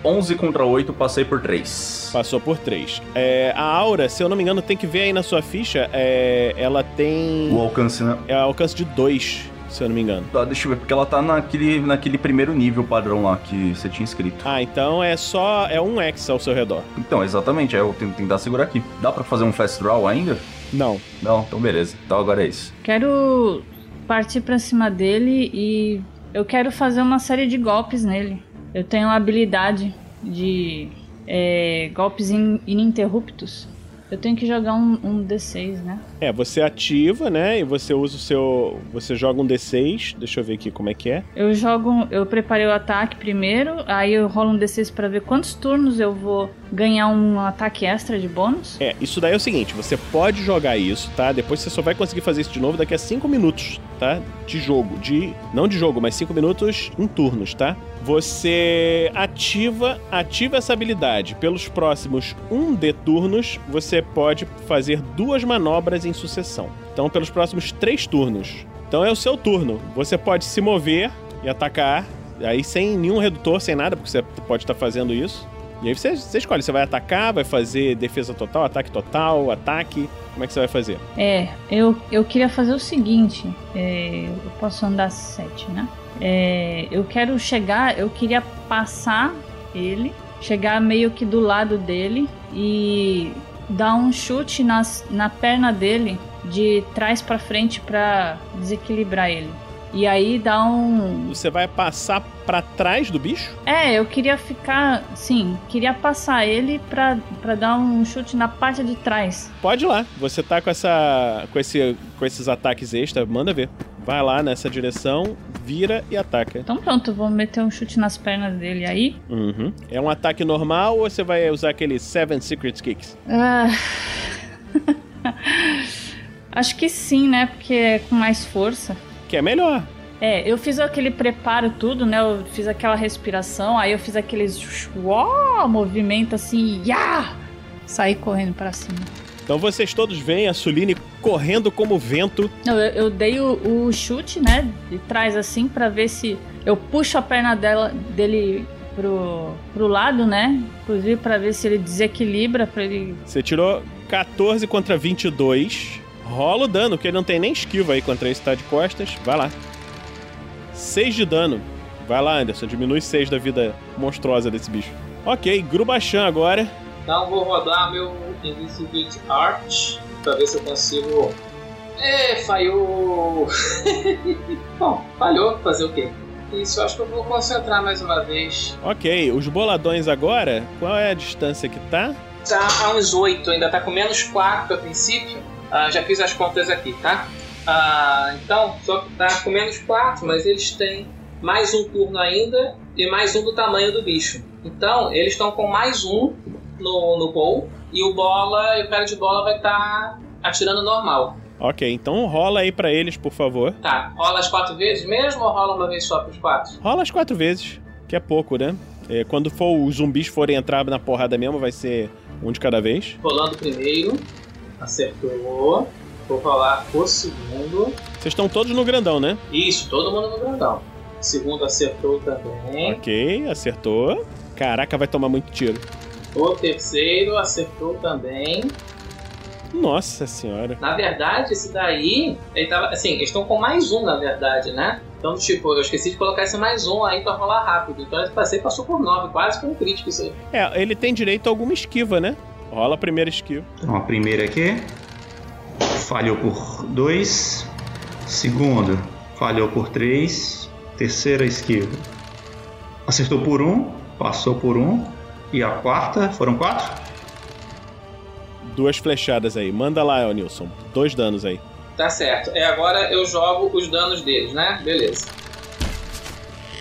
11 contra 8, passei por 3. Passou por 3. É, a aura, se eu não me engano, tem que ver aí na sua ficha, é, ela tem. O alcance, né? É alcance de 2 se eu não me engano. Tá, deixa eu ver, porque ela tá naquele, naquele primeiro nível padrão lá que você tinha escrito. Ah, então é só. É um X ao seu redor. Então, exatamente, é, eu tenho que tentar segurar aqui. Dá para fazer um fast draw ainda? Não. Não, então beleza. Então agora é isso. Quero partir pra cima dele e eu quero fazer uma série de golpes nele. Eu tenho a habilidade de é, golpes in, ininterruptos. Eu tenho que jogar um, um, D6, né? É, você ativa, né? E você usa o seu. Você joga um D6. Deixa eu ver aqui como é que é. Eu jogo. Eu preparei o ataque primeiro, aí eu rolo um D6 para ver quantos turnos eu vou ganhar um ataque extra de bônus. É, isso daí é o seguinte: você pode jogar isso, tá? Depois você só vai conseguir fazer isso de novo daqui a 5 minutos, tá? De jogo. De. Não de jogo, mas 5 minutos em turnos, tá? Você ativa, ativa essa habilidade. Pelos próximos 1 D turnos, você pode fazer duas manobras em sucessão. Então, pelos próximos 3 turnos. Então é o seu turno. Você pode se mover e atacar, aí sem nenhum redutor, sem nada, porque você pode estar fazendo isso. E aí você, você escolhe, você vai atacar, vai fazer defesa total, ataque total, ataque. Como é que você vai fazer? É, eu, eu queria fazer o seguinte: é, eu posso andar 7, né? É, eu quero chegar, eu queria passar ele, chegar meio que do lado dele e dar um chute nas, na perna dele de trás para frente para desequilibrar ele. E aí dá um. Você vai passar para trás do bicho? É, eu queria ficar. Sim, queria passar ele pra, pra dar um chute na parte de trás. Pode ir lá. Você tá com essa. com, esse, com esses ataques extra, manda ver. Vai lá nessa direção, vira e ataca. Então pronto, vou meter um chute nas pernas dele aí. Uhum. É um ataque normal ou você vai usar aquele Seven Secret Kicks? Ah. (laughs) Acho que sim, né? Porque é com mais força. Que é melhor. É, eu fiz aquele preparo tudo, né? Eu fiz aquela respiração, aí eu fiz aqueles uau, movimento assim, ya! Saí correndo para cima. Então vocês todos veem a Suline correndo como vento. Não, eu, eu dei o, o chute, né? De trás assim, pra ver se eu puxo a perna dela, dele pro, pro lado, né? Inclusive pra ver se ele desequilibra, pra ele. Você tirou 14 contra 22. Rola o dano, porque ele não tem nem esquiva aí contra esse tá de costas. Vai lá. 6 de dano. Vai lá, Anderson. Diminui 6 da vida monstruosa desse bicho. Ok, Grubachan agora. Então vou rodar meu Invisibility Art pra ver se eu consigo. É, falhou! (laughs) Bom, falhou, fazer o quê? Isso, acho que eu vou concentrar mais uma vez. Ok, os boladões agora, qual é a distância que tá? Tá a uns 8, ainda tá com menos 4 a princípio. Ah, já fiz as contas aqui, tá? Ah, então, só que tá com menos 4, mas eles têm mais um turno ainda e mais um do tamanho do bicho. Então, eles estão com mais um no, no bowl e o bola, e o cara de bola vai estar tá atirando normal. Ok, então rola aí pra eles, por favor. Tá, rola as quatro vezes mesmo ou rola uma vez só pros quatro? Rola as quatro vezes, que é pouco, né? É, quando for os zumbis forem entrar na porrada mesmo, vai ser um de cada vez. Rolando primeiro, acertou. Vou rolar o segundo. Vocês estão todos no grandão, né? Isso, todo mundo no grandão. O segundo acertou também. Ok, acertou. Caraca, vai tomar muito tiro. O terceiro acertou também. Nossa senhora. Na verdade, esse daí, ele tava. Assim, eles estão com mais um, na verdade, né? Então, tipo, eu esqueci de colocar esse mais um aí pra rolar rápido. Então esse passei passou por 9, quase com um crítico isso aí. É, ele tem direito a alguma esquiva, né? Rola a primeira esquiva. Então, a primeira aqui. Falhou por 2. Segundo, falhou por 3. Terceira esquiva. Acertou por 1. Um, passou por 1. Um. E a quarta, foram quatro? Duas flechadas aí. Manda lá, Nilson. Dois danos aí. Tá certo. É, agora eu jogo os danos deles, né? Beleza.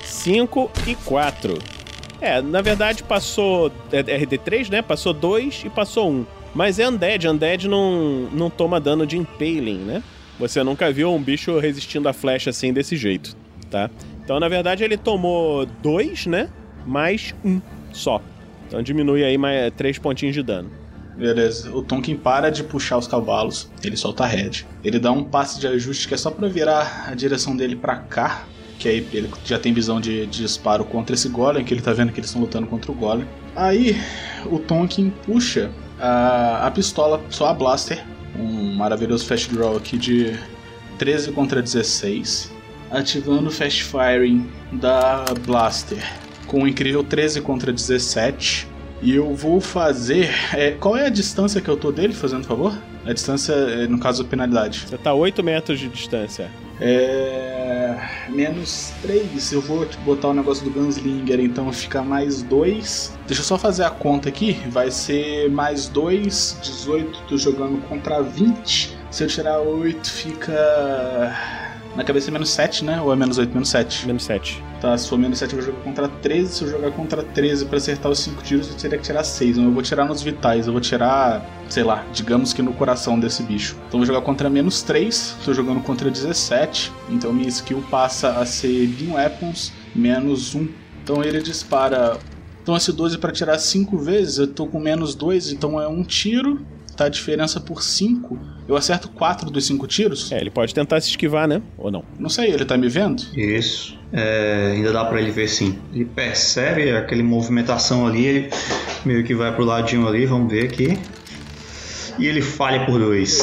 5 e 4. É, na verdade passou é, RD3, né? Passou 2 e passou 1. Um. Mas é Undead. Undead não, não toma dano de Impaling, né? Você nunca viu um bicho resistindo a flecha assim desse jeito, tá? Então, na verdade, ele tomou 2, né? Mais 1 um só. Então diminui aí mais 3 pontinhos de dano. Beleza. O Tonkin para de puxar os cavalos, ele solta a head. Ele dá um passe de ajuste que é só para virar a direção dele para cá, que aí ele já tem visão de, de, disparo contra esse golem, que ele tá vendo que eles estão lutando contra o golem. Aí o Tonkin puxa a, a pistola, só a blaster, um maravilhoso fast draw aqui de 13 contra 16, ativando o fast firing da blaster com um incrível 13 contra 17. E eu vou fazer. É, qual é a distância que eu tô dele, fazendo favor? A distância, é, no caso, penalidade. Você tá 8 metros de distância. É. Menos 3. Eu vou botar o negócio do Gunslinger, então fica mais 2. Deixa eu só fazer a conta aqui. Vai ser mais 2, 18. Tô jogando contra 20. Se eu tirar 8, fica. Na cabeça é menos 7, né? Ou é menos 8, menos 7? Menos 7. Tá, se for menos 7 eu vou jogar contra 13. Se eu jogar contra 13 pra acertar os 5 tiros, eu teria que tirar 6. Então eu vou tirar nos vitais. Eu vou tirar, sei lá, digamos que no coração desse bicho. Então eu vou jogar contra menos 3. Tô jogando contra 17. Então minha skill passa a ser Beam Weapons menos 1. Então ele dispara. Então esse 12 para tirar 5 vezes, eu tô com menos 2, então é um tiro tá a diferença por 5, eu acerto 4 dos 5 tiros? É, ele pode tentar se esquivar, né? Ou não? Não sei, ele tá me vendo? Isso. É, ainda dá para ele ver sim. Ele percebe aquela movimentação ali, ele meio que vai pro ladinho ali, vamos ver aqui. E ele falha por 2.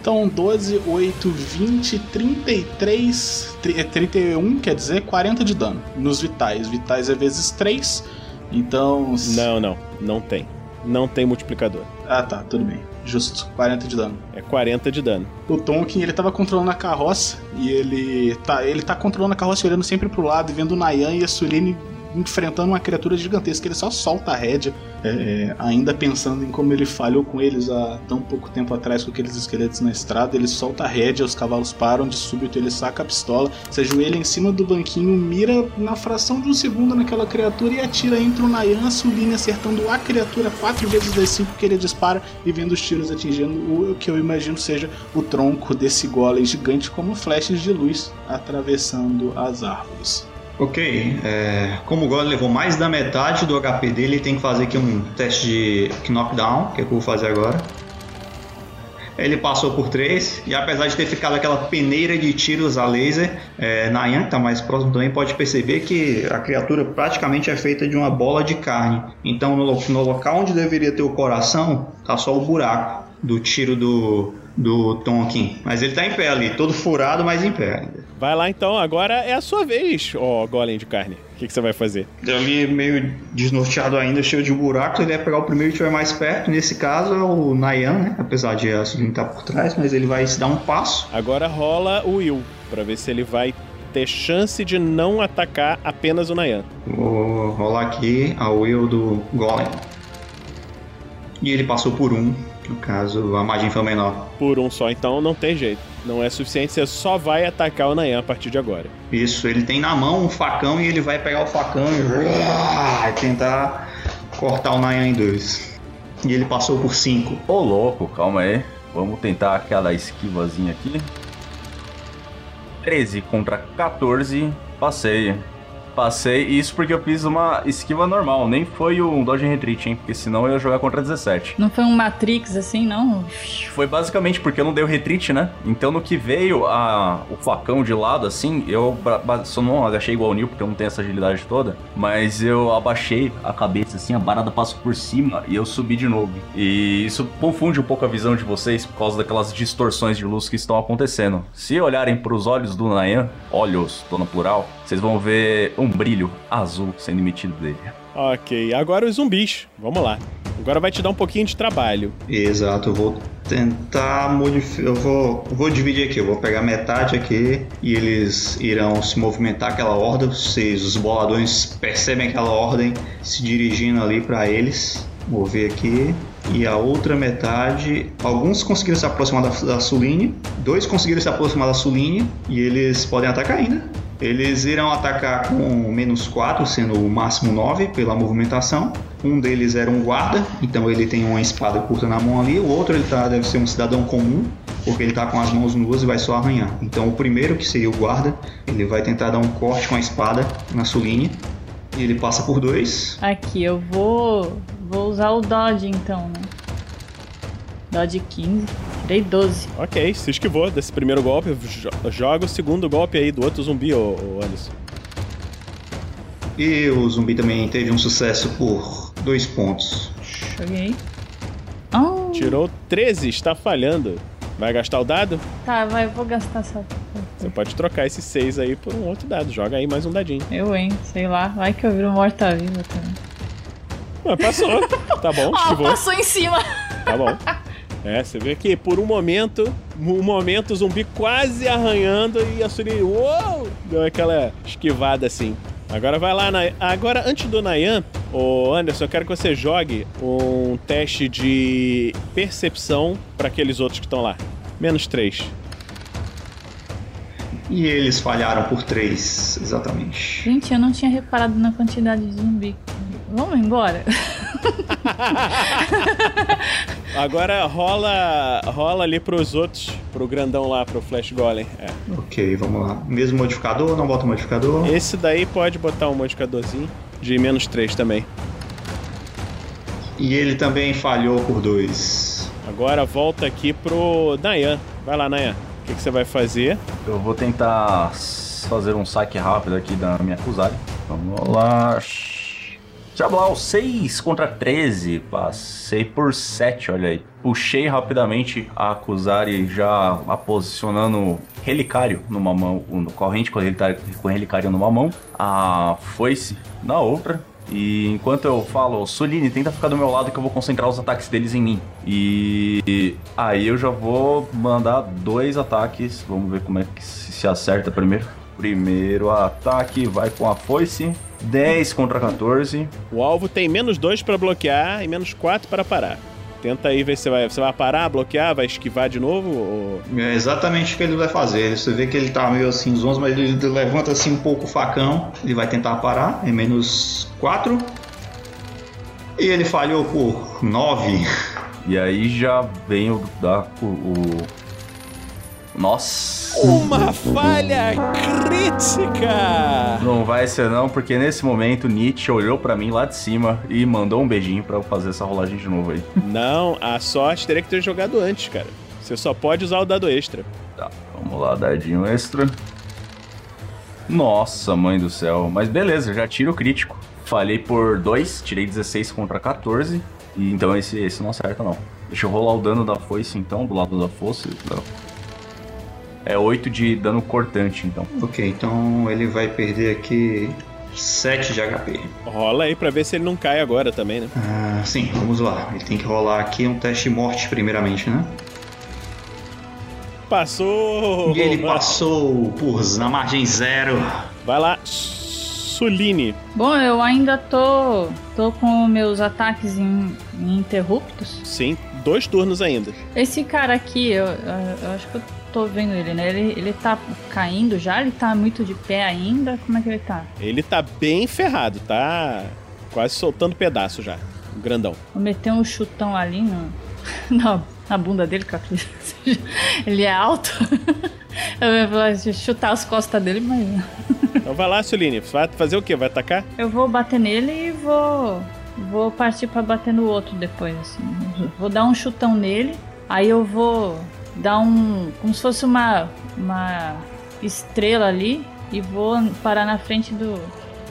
Então, 12, 8, 20, 33, 31, quer dizer 40 de dano nos vitais. Vitais é vezes 3, então. Não, não. Não tem. Não tem multiplicador. Ah, tá, tudo bem. Justo, 40 de dano. É 40 de dano. O Tonkin, ele tava controlando a carroça e ele tá, ele tá controlando a carroça olhando sempre pro lado e vendo o Nayan e a Suline enfrentando uma criatura gigantesca. Ele só solta a rédea, é, é, ainda pensando em como ele falhou com eles há tão pouco tempo atrás com aqueles esqueletos na estrada. Ele solta a rédea, os cavalos param, de súbito ele saca a pistola, se ajoelha em cima do banquinho, mira na fração de um segundo naquela criatura e atira entre o Nayan Suline, acertando a criatura quatro vezes das cinco que ele dispara e vendo os tiros atingindo o que eu imagino seja o tronco desse golem gigante como flechas de luz atravessando as árvores. Ok, é, como o Golem levou mais da metade do HP dele, ele tem que fazer aqui um teste de knockdown, que é o que eu vou fazer agora. Ele passou por três e apesar de ter ficado aquela peneira de tiros a laser, é, Nayan, que está mais próximo também, pode perceber que a criatura praticamente é feita de uma bola de carne. Então no, no local onde deveria ter o coração, tá só o buraco do tiro do, do Tonkin. Mas ele tá em pé ali, todo furado, mas em pé ainda. Vai lá então, agora é a sua vez, ó golem de carne. O que, que você vai fazer? Ali meio desnorteado ainda, cheio de buracos, ele vai pegar o primeiro que estiver mais perto. Nesse caso é o Nayan, né? Apesar de a Suline estar por trás, mas ele vai se dar um passo. Agora rola o Will, pra ver se ele vai ter chance de não atacar apenas o Nayan. Vou rolar aqui a Will do Golem. E ele passou por um. No caso, a margem foi menor. Por um só, então não tem jeito. Não é suficiente, você só vai atacar o Nayan a partir de agora. Isso, ele tem na mão um facão e ele vai pegar o facão e tentar cortar o Nayan em dois. E ele passou por cinco. Ô louco, calma aí. Vamos tentar aquela esquivazinha aqui. 13 contra 14, passei. Passei, isso porque eu fiz uma esquiva normal, nem foi um Dodge Retreat, hein? Porque senão eu ia jogar contra 17. Não foi um Matrix assim, não? Foi basicamente porque eu não dei o retreat, né? Então no que veio a, o facão de lado, assim, eu só não agachei igual o Neil, porque eu não tenho essa agilidade toda, mas eu abaixei a cabeça, assim, a barada passou por cima e eu subi de novo. E isso confunde um pouco a visão de vocês por causa daquelas distorções de luz que estão acontecendo. Se olharem para os olhos do Nayan, olhos, tô no plural, vocês vão ver um brilho azul sendo emitido dele. Ok, agora os zumbis. Vamos lá. Agora vai te dar um pouquinho de trabalho. Exato, eu vou tentar modificar. Eu vou, eu vou dividir aqui, eu vou pegar metade aqui e eles irão se movimentar aquela ordem. Vocês, os boladões, percebem aquela ordem se dirigindo ali para eles. Vou ver aqui. E a outra metade, alguns conseguiram se aproximar da, da Suline, dois conseguiram se aproximar da Suline e eles podem atacar ainda. Eles irão atacar com menos 4, sendo o máximo 9 pela movimentação. Um deles era um guarda, então ele tem uma espada curta na mão ali. O outro ele tá, deve ser um cidadão comum, porque ele tá com as mãos nuas e vai só arranhar. Então o primeiro, que seria o guarda, ele vai tentar dar um corte com a espada na Suline. E ele passa por dois. Aqui, eu vou. Vou usar o Dodge então, né? Dodge 15. Tirei 12. Ok, se esquivou desse primeiro golpe. jo- Joga o segundo golpe aí do outro zumbi, ô, ô Anderson. E o zumbi também teve um sucesso por dois pontos. Joguei. Oh, Tirou 13, está falhando. Vai gastar o dado? tá, vai, eu vou gastar só. Você pode trocar esse 6 aí por um outro dado. Joga aí mais um dadinho. Eu, hein? Sei lá. Vai que eu viro morta-viva também. Ué, passou. tá bom, Ó, (laughs) esquivou. passou em cima. Tá bom. É, você vê que por um momento, um momento, o zumbi quase arranhando e a Suri, uou, deu aquela esquivada assim. Agora vai lá, na... agora antes do Nayan, ô Anderson, eu quero que você jogue um teste de percepção para aqueles outros que estão lá. Menos 3. E eles falharam por três, exatamente. Gente, eu não tinha reparado na quantidade de zumbi. Vamos embora? (laughs) Agora rola rola ali pros outros, pro grandão lá, pro Flash Golem. É. Ok, vamos lá. Mesmo modificador, não bota modificador. Esse daí pode botar um modificadorzinho de menos 3 também. E ele também falhou por dois. Agora volta aqui pro Nayan. Vai lá, Nayan. O que, que você vai fazer? Eu vou tentar fazer um saque rápido aqui da minha Kuzari. Vamos lá. Jablau, 6 contra 13. Passei por 7, olha aí. Puxei rapidamente a Kuzari já a posicionando relicário numa mão, corrente com relicário, com relicário numa mão, a foice na outra. E enquanto eu falo, Soline, tenta ficar do meu lado que eu vou concentrar os ataques deles em mim. E aí eu já vou mandar dois ataques. Vamos ver como é que se acerta primeiro. Primeiro ataque vai com a foice. 10 contra 14. O alvo tem menos 2 pra bloquear e menos 4 para parar. Tenta aí ver se você vai, você vai parar, bloquear, vai esquivar de novo ou... É exatamente o que ele vai fazer. Você vê que ele tá meio assim zonzo, mas ele levanta assim um pouco o facão. Ele vai tentar parar em menos 4. E ele falhou por 9. E aí já vem o, da, o, o, Nossa. Uma falha crítica! Não vai ser não, porque nesse momento Nietzsche olhou pra mim lá de cima e mandou um beijinho pra eu fazer essa rolagem de novo aí. Não, a sorte teria que ter jogado antes, cara. Você só pode usar o dado extra. Tá, vamos lá, dadinho extra. Nossa, mãe do céu. Mas beleza, já tiro o crítico. Falhei por 2, tirei 16 contra 14. E então esse, esse não acerta, não. Deixa eu rolar o dano da foice, então, do lado da foice. Não. É 8 de dano cortante, então. Ok, então ele vai perder aqui 7 de HP. Rola aí pra ver se ele não cai agora também, né? Ah, sim, vamos lá. Ele tem que rolar aqui um teste de morte primeiramente, né? Passou! E ele passou por na margem zero. Vai lá, Suline. Bom, eu ainda tô, tô com meus ataques in- ininterruptos. Sim, dois turnos ainda. Esse cara aqui, eu, eu- eu acho que eu tô vendo ele, né? Ele, ele tá caindo já? Ele tá muito de pé ainda? Como é que ele tá? Ele tá bem ferrado, tá quase soltando pedaço já. Um grandão. Vou meter um chutão ali no, (laughs) na, na bunda dele, que ele é alto. (laughs) Eu vou chutar as costas dele, mas. (laughs) Então vai lá, Suline. Vai fazer o quê? Vai atacar? Eu vou bater nele e vou. Vou partir pra bater no outro depois, assim. Vou dar um chutão nele, aí eu vou dar um. como se fosse uma. uma estrela ali e vou parar na frente do.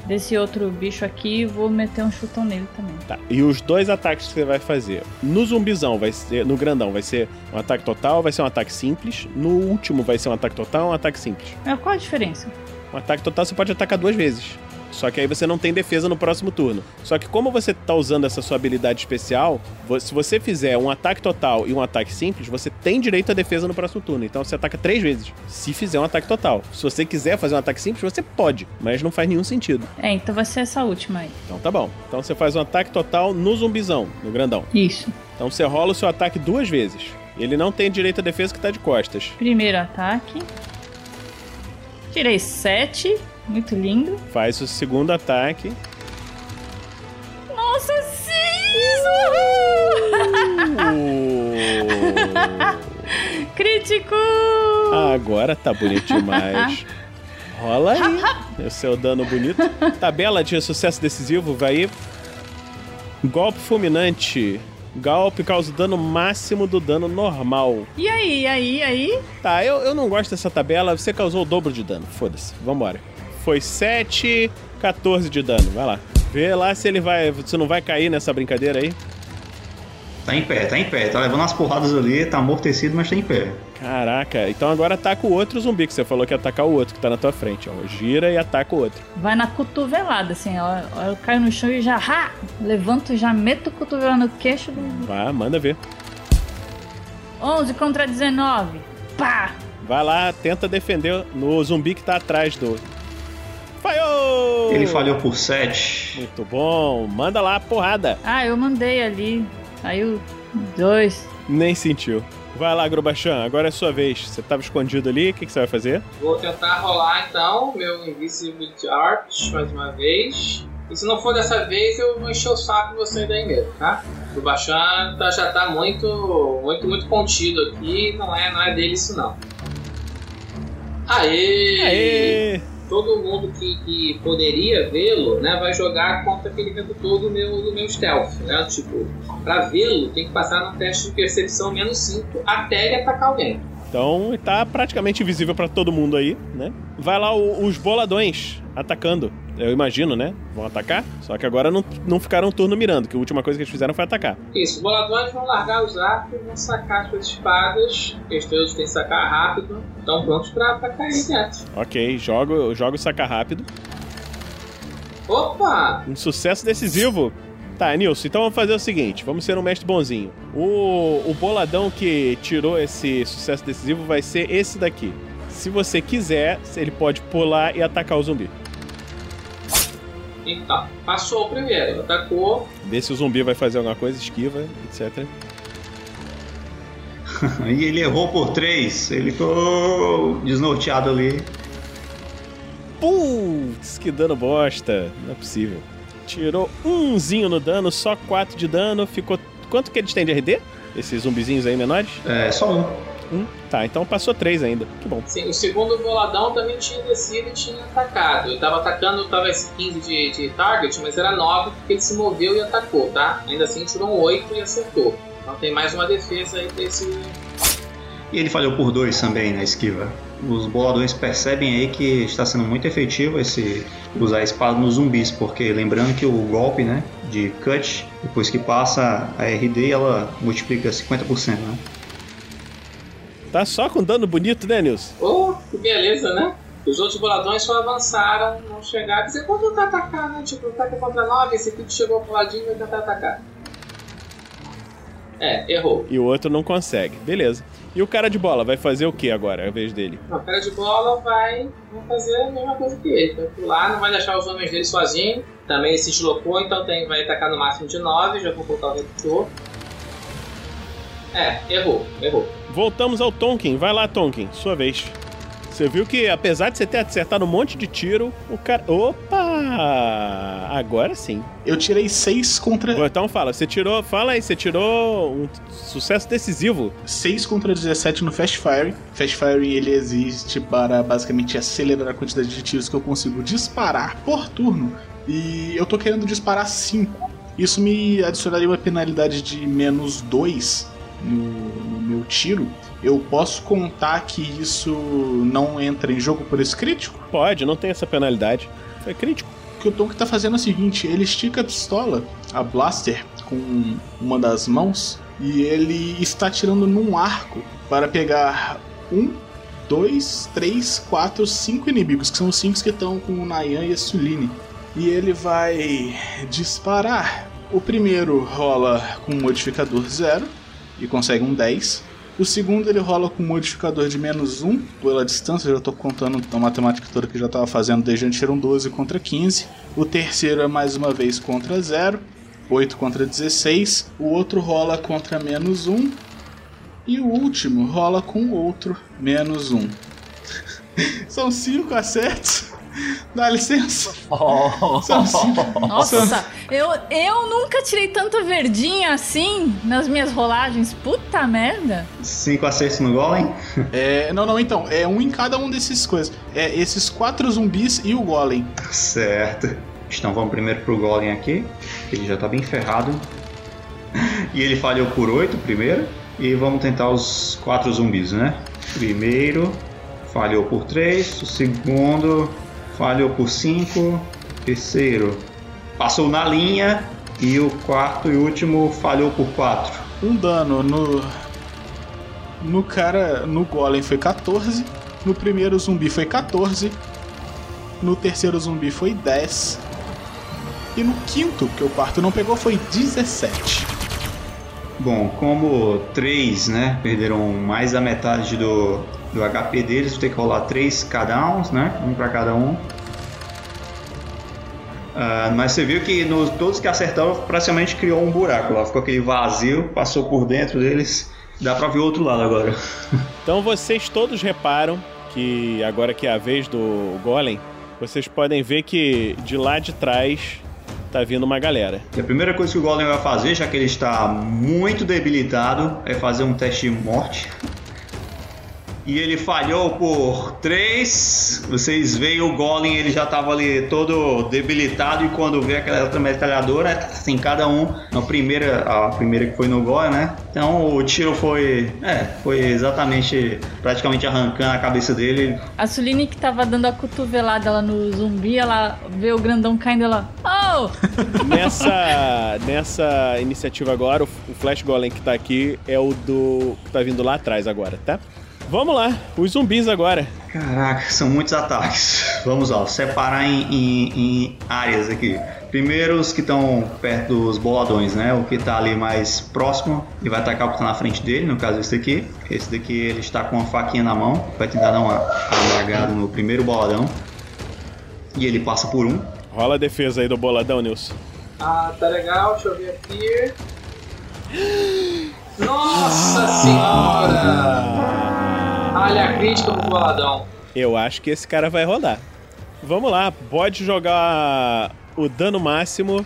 desse outro bicho aqui e vou meter um chutão nele também. Tá. E os dois ataques que você vai fazer. No zumbizão vai ser. No grandão vai ser um ataque total, vai ser um ataque simples. No último vai ser um ataque total, um ataque simples. Mas qual a diferença? Um ataque total você pode atacar duas vezes. Só que aí você não tem defesa no próximo turno. Só que como você tá usando essa sua habilidade especial, se você fizer um ataque total e um ataque simples, você tem direito à defesa no próximo turno. Então você ataca três vezes, se fizer um ataque total. Se você quiser fazer um ataque simples, você pode, mas não faz nenhum sentido. É, então vai ser essa última aí. Então tá bom. Então você faz um ataque total no zumbizão, no grandão. Isso. Então você rola o seu ataque duas vezes. Ele não tem direito à defesa que tá de costas. Primeiro ataque. Tirei 7. Muito lindo. Faz o segundo ataque. Nossa, sim! Uh, (laughs) Crítico! agora tá bonito demais. (laughs) Rola aí. O seu dano bonito. Tabela de sucesso decisivo vai aí. Golpe fulminante. Golpe causa dano máximo do dano normal. E aí, e aí, e aí? Tá, eu, eu não gosto dessa tabela. Você causou o dobro de dano. Foda-se. Vambora. Foi 7, 14 de dano. Vai lá. Vê lá se ele vai. Se não vai cair nessa brincadeira aí. Tá em pé, tá em pé. Tá levando as porradas ali, tá amortecido, mas tá em pé. Caraca, então agora ataca o outro zumbi que você falou que ia atacar o outro que tá na tua frente, ó. Gira e ataca o outro. Vai na cotovelada, assim, ó. Eu caio no chão e já, ha! Levanto e já meto o cotovelo no queixo do Vai, manda ver. 11 contra 19. Pá! Vai lá, tenta defender no zumbi que tá atrás do. Falhou! Ele falhou por 7. Muito bom, manda lá a porrada. Ah, eu mandei ali. Saiu dois. Nem sentiu. Vai lá, Grobachan, agora é sua vez. Você tava escondido ali, o que, que você vai fazer? Vou tentar rolar então meu Invisibility Art mais uma vez. E se não for dessa vez, eu vou encher o saco de você daí mesmo, tá? O tá, já tá muito, muito, muito contido aqui. Não é, não é dele isso não. Aê! Aê! Todo mundo que, que poderia vê-lo, né, vai jogar contra aquele redutor do meu, do meu stealth, né? Tipo, pra vê-lo tem que passar no teste de percepção menos 5 até ele atacar alguém. Então tá praticamente invisível pra todo mundo aí, né? Vai lá o- os boladões atacando. Eu imagino, né? Vão atacar. Só que agora não, não ficaram um turno mirando, que a última coisa que eles fizeram foi atacar. Isso, os boladões vão largar os arcos e vão sacar suas espadas. Eles todos têm que sacar rápido. Estão prontos pra, pra cair dentro. Ok, jogo, jogo saca rápido. Opa! Um sucesso decisivo. Tá, Nilson, então vamos fazer o seguinte: vamos ser um mestre bonzinho. O, o boladão que tirou esse sucesso decisivo vai ser esse daqui. Se você quiser, ele pode pular e atacar o zumbi. Então, passou o primeiro, atacou. Vê se o zumbi vai fazer alguma coisa, esquiva, etc. (laughs) E ele errou por 3. Ele ficou desnorteado ali. Putz, que dano bosta. Não é possível. Tirou umzinho no dano, só 4 de dano. Ficou. Quanto que eles têm de RD? Esses zumbizinhos aí menores? É, só um. Um? Tá, então passou três ainda. Que bom. Sim, o segundo boladão também tinha descido e tinha atacado. Ele tava atacando talvez 15 de, de target, mas era 9 porque ele se moveu e atacou, tá? Ainda assim tirou um 8 e acertou. Então tem mais uma defesa aí desse. E ele falhou por dois também na esquiva. Os boladões percebem aí que está sendo muito efetivo esse usar a espada nos zumbis, porque lembrando que o golpe, né, de cut, depois que passa a RD, ela multiplica 50%, né? Tá só com dano bonito, né, Nilson? Oh, que beleza, né? Os outros boladões só avançaram, não chegaram. Você pode tentar atacar, né? Tipo, ataca contra 9, esse aqui que chegou pro ladinho e vai tentar atacar. É, errou. E o outro não consegue. Beleza. E o cara de bola vai fazer o que agora, a vez dele? Não, o cara de bola vai, vai fazer a mesma coisa que ele. Vai pular, não vai deixar os homens dele sozinho. Também se deslocou, então tem, vai atacar no máximo de 9. Já vou colocar o redutor. É, errou, errou. Voltamos ao Tonkin. Vai lá, Tonkin, sua vez. Você viu que, apesar de você ter acertado um monte de tiro, o cara. Opa! Agora sim. Eu tirei 6 contra. Bom, Então fala, você tirou. Fala aí, você tirou um sucesso decisivo. 6 contra 17 no Fast Fire. Fast Fire ele existe para basicamente acelerar a quantidade de tiros que eu consigo disparar por turno. E eu tô querendo disparar 5. Isso me adicionaria uma penalidade de menos 2 no, no meu tiro. Eu posso contar que isso não entra em jogo por esse crítico? Pode, não tem essa penalidade. Foi crítico. O que o Tonk tá fazendo é o seguinte: ele estica a pistola, a blaster, com uma das mãos e ele está tirando num arco para pegar um, dois, três, quatro, cinco inimigos, que são os cinco que estão com o Nayan e a Suline. E ele vai disparar. O primeiro rola com um modificador zero e consegue um 10. O segundo ele rola com um modificador de menos 1 pela distância, eu já estou contando a matemática toda que eu já estava fazendo desde antes, um 12 contra 15. O terceiro é mais uma vez contra 0, 8 contra 16. O outro rola contra menos 1. E o último rola com outro menos 1. (laughs) São 5 acertos. Dá licença. Nossa, eu, eu nunca tirei tanto verdinho assim nas minhas rolagens. Puta merda. 5 acertos no golem. É, não, não, então. É um em cada um desses coisas. É esses quatro zumbis e o golem. Certo. Então vamos primeiro pro golem aqui. Ele já tá bem ferrado. E ele falhou por 8 primeiro. E vamos tentar os quatro zumbis, né? Primeiro falhou por 3. O segundo falhou por 5. Terceiro passou na linha. E o quarto e último falhou por 4. Um dano no. No cara. No golem foi 14. No primeiro zumbi foi 14. No terceiro zumbi foi 10. E no quinto, que o quarto não pegou, foi 17. Bom, como três, né, perderam mais da metade do, do HP deles, vou ter que rolar três cada um, né, um para cada um. Ah, mas você viu que todos que acertaram praticamente criou um buraco lá, ficou aquele vazio, passou por dentro deles, dá pra ver o outro lado agora. (laughs) Então vocês todos reparam que agora que é a vez do Golem, vocês podem ver que de lá de trás tá vindo uma galera. E a primeira coisa que o Golem vai fazer, já que ele está muito debilitado, é fazer um teste de morte. E ele falhou por 3. Vocês veem o Golem, ele já estava ali todo debilitado. E quando vê aquela outra metralhadora, assim, cada um. Na primeira, a primeira que foi no Golem, né? Então o tiro foi. É, foi exatamente. praticamente arrancando a cabeça dele. A Suline que tava dando a cotovelada lá no zumbi, ela vê o grandão caindo, ela. Oh! (laughs) Nessa, nessa iniciativa agora, o, o Flash Golem que tá aqui é o do. que tá vindo lá atrás agora, tá? Vamos lá, os zumbis agora. Caraca, são muitos ataques. Vamos lá, separar em, em- em áreas aqui. Primeiro os que estão perto dos boladões, né? O que tá ali mais próximo e vai atacar o que tá na frente dele, no caso esse daqui. Esse daqui ele está com uma faquinha na mão, vai tentar dar uma alagada no primeiro boladão. E ele passa por um. Rola a defesa aí do boladão, Nilson. Ah, tá legal, deixa eu ver aqui. Nossa senhora! Falha crítica pro boladão. Eu acho que esse cara vai rodar. Vamos lá, pode jogar o dano máximo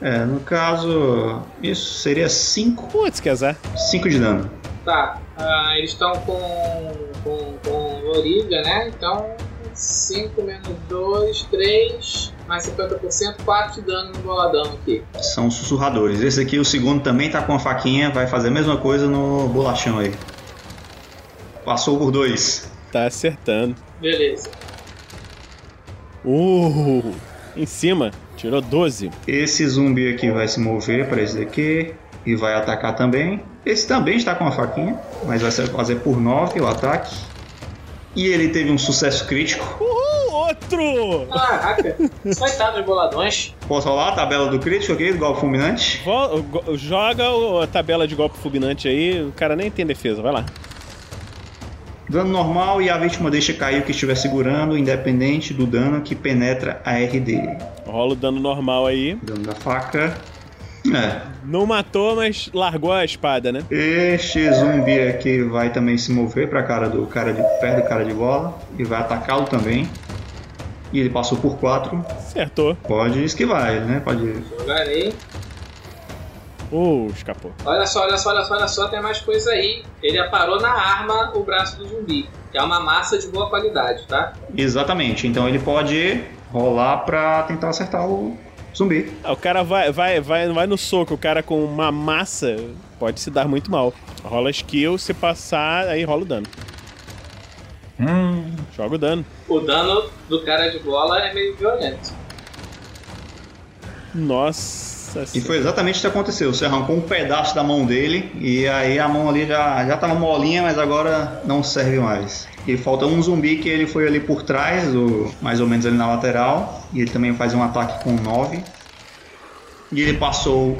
É, no caso, isso seria 5 Putz, que azar. de dano. Tá, ah, eles estão com, com, com Loriga, né? Então, 5 menos 2, 3, mais 50%, 4 de dano no boladão aqui. São sussurradores. Esse aqui, o segundo, também tá com a faquinha, vai fazer a mesma coisa no bolachão aí. Passou por 2. Tá acertando. Beleza. Uh, em cima. Tirou 12. Esse zumbi aqui vai se mover para esse daqui e vai atacar também. Esse também está com a faquinha, mas vai fazer por 9 o ataque. E ele teve um sucesso crítico. Uhul, outro! Caraca, (laughs) coitado dos boladões. Posso rolar a tabela do crítico aqui, do golpe fulminante? Vol- go- joga a tabela de golpe fulminante aí, o cara nem tem defesa, vai lá. Dano normal e a vítima deixa cair o que estiver segurando, independente do dano que penetra a R dele. Rola o dano normal aí. Dano da faca. É. Não matou, mas largou a espada, né? Este zumbi aqui vai também se mover pra cara do cara de perto do cara de bola e vai atacá-lo também. E ele passou por 4. Acertou. Pode esquivar ele, né? Pode. Jogarei. Uh, escapou. Olha só, olha só, olha só, olha só, tem mais coisa aí. Ele aparou na arma o braço do zumbi. Que é uma massa de boa qualidade, tá? Exatamente. Então ele pode rolar pra tentar acertar o zumbi. Ah, o cara vai, vai, vai, vai no soco, o cara com uma massa pode se dar muito mal. Rola skill, se passar, aí rola o dano. Hum, Joga o dano. O dano do cara de bola é meio violento. Nossa E foi exatamente o que aconteceu. Você arrancou um pedaço da mão dele e aí a mão ali já, já tava molinha, mas agora não serve mais. E falta um zumbi que ele foi ali por trás, o, mais ou menos ali na lateral. E ele também faz um ataque com 9. E ele passou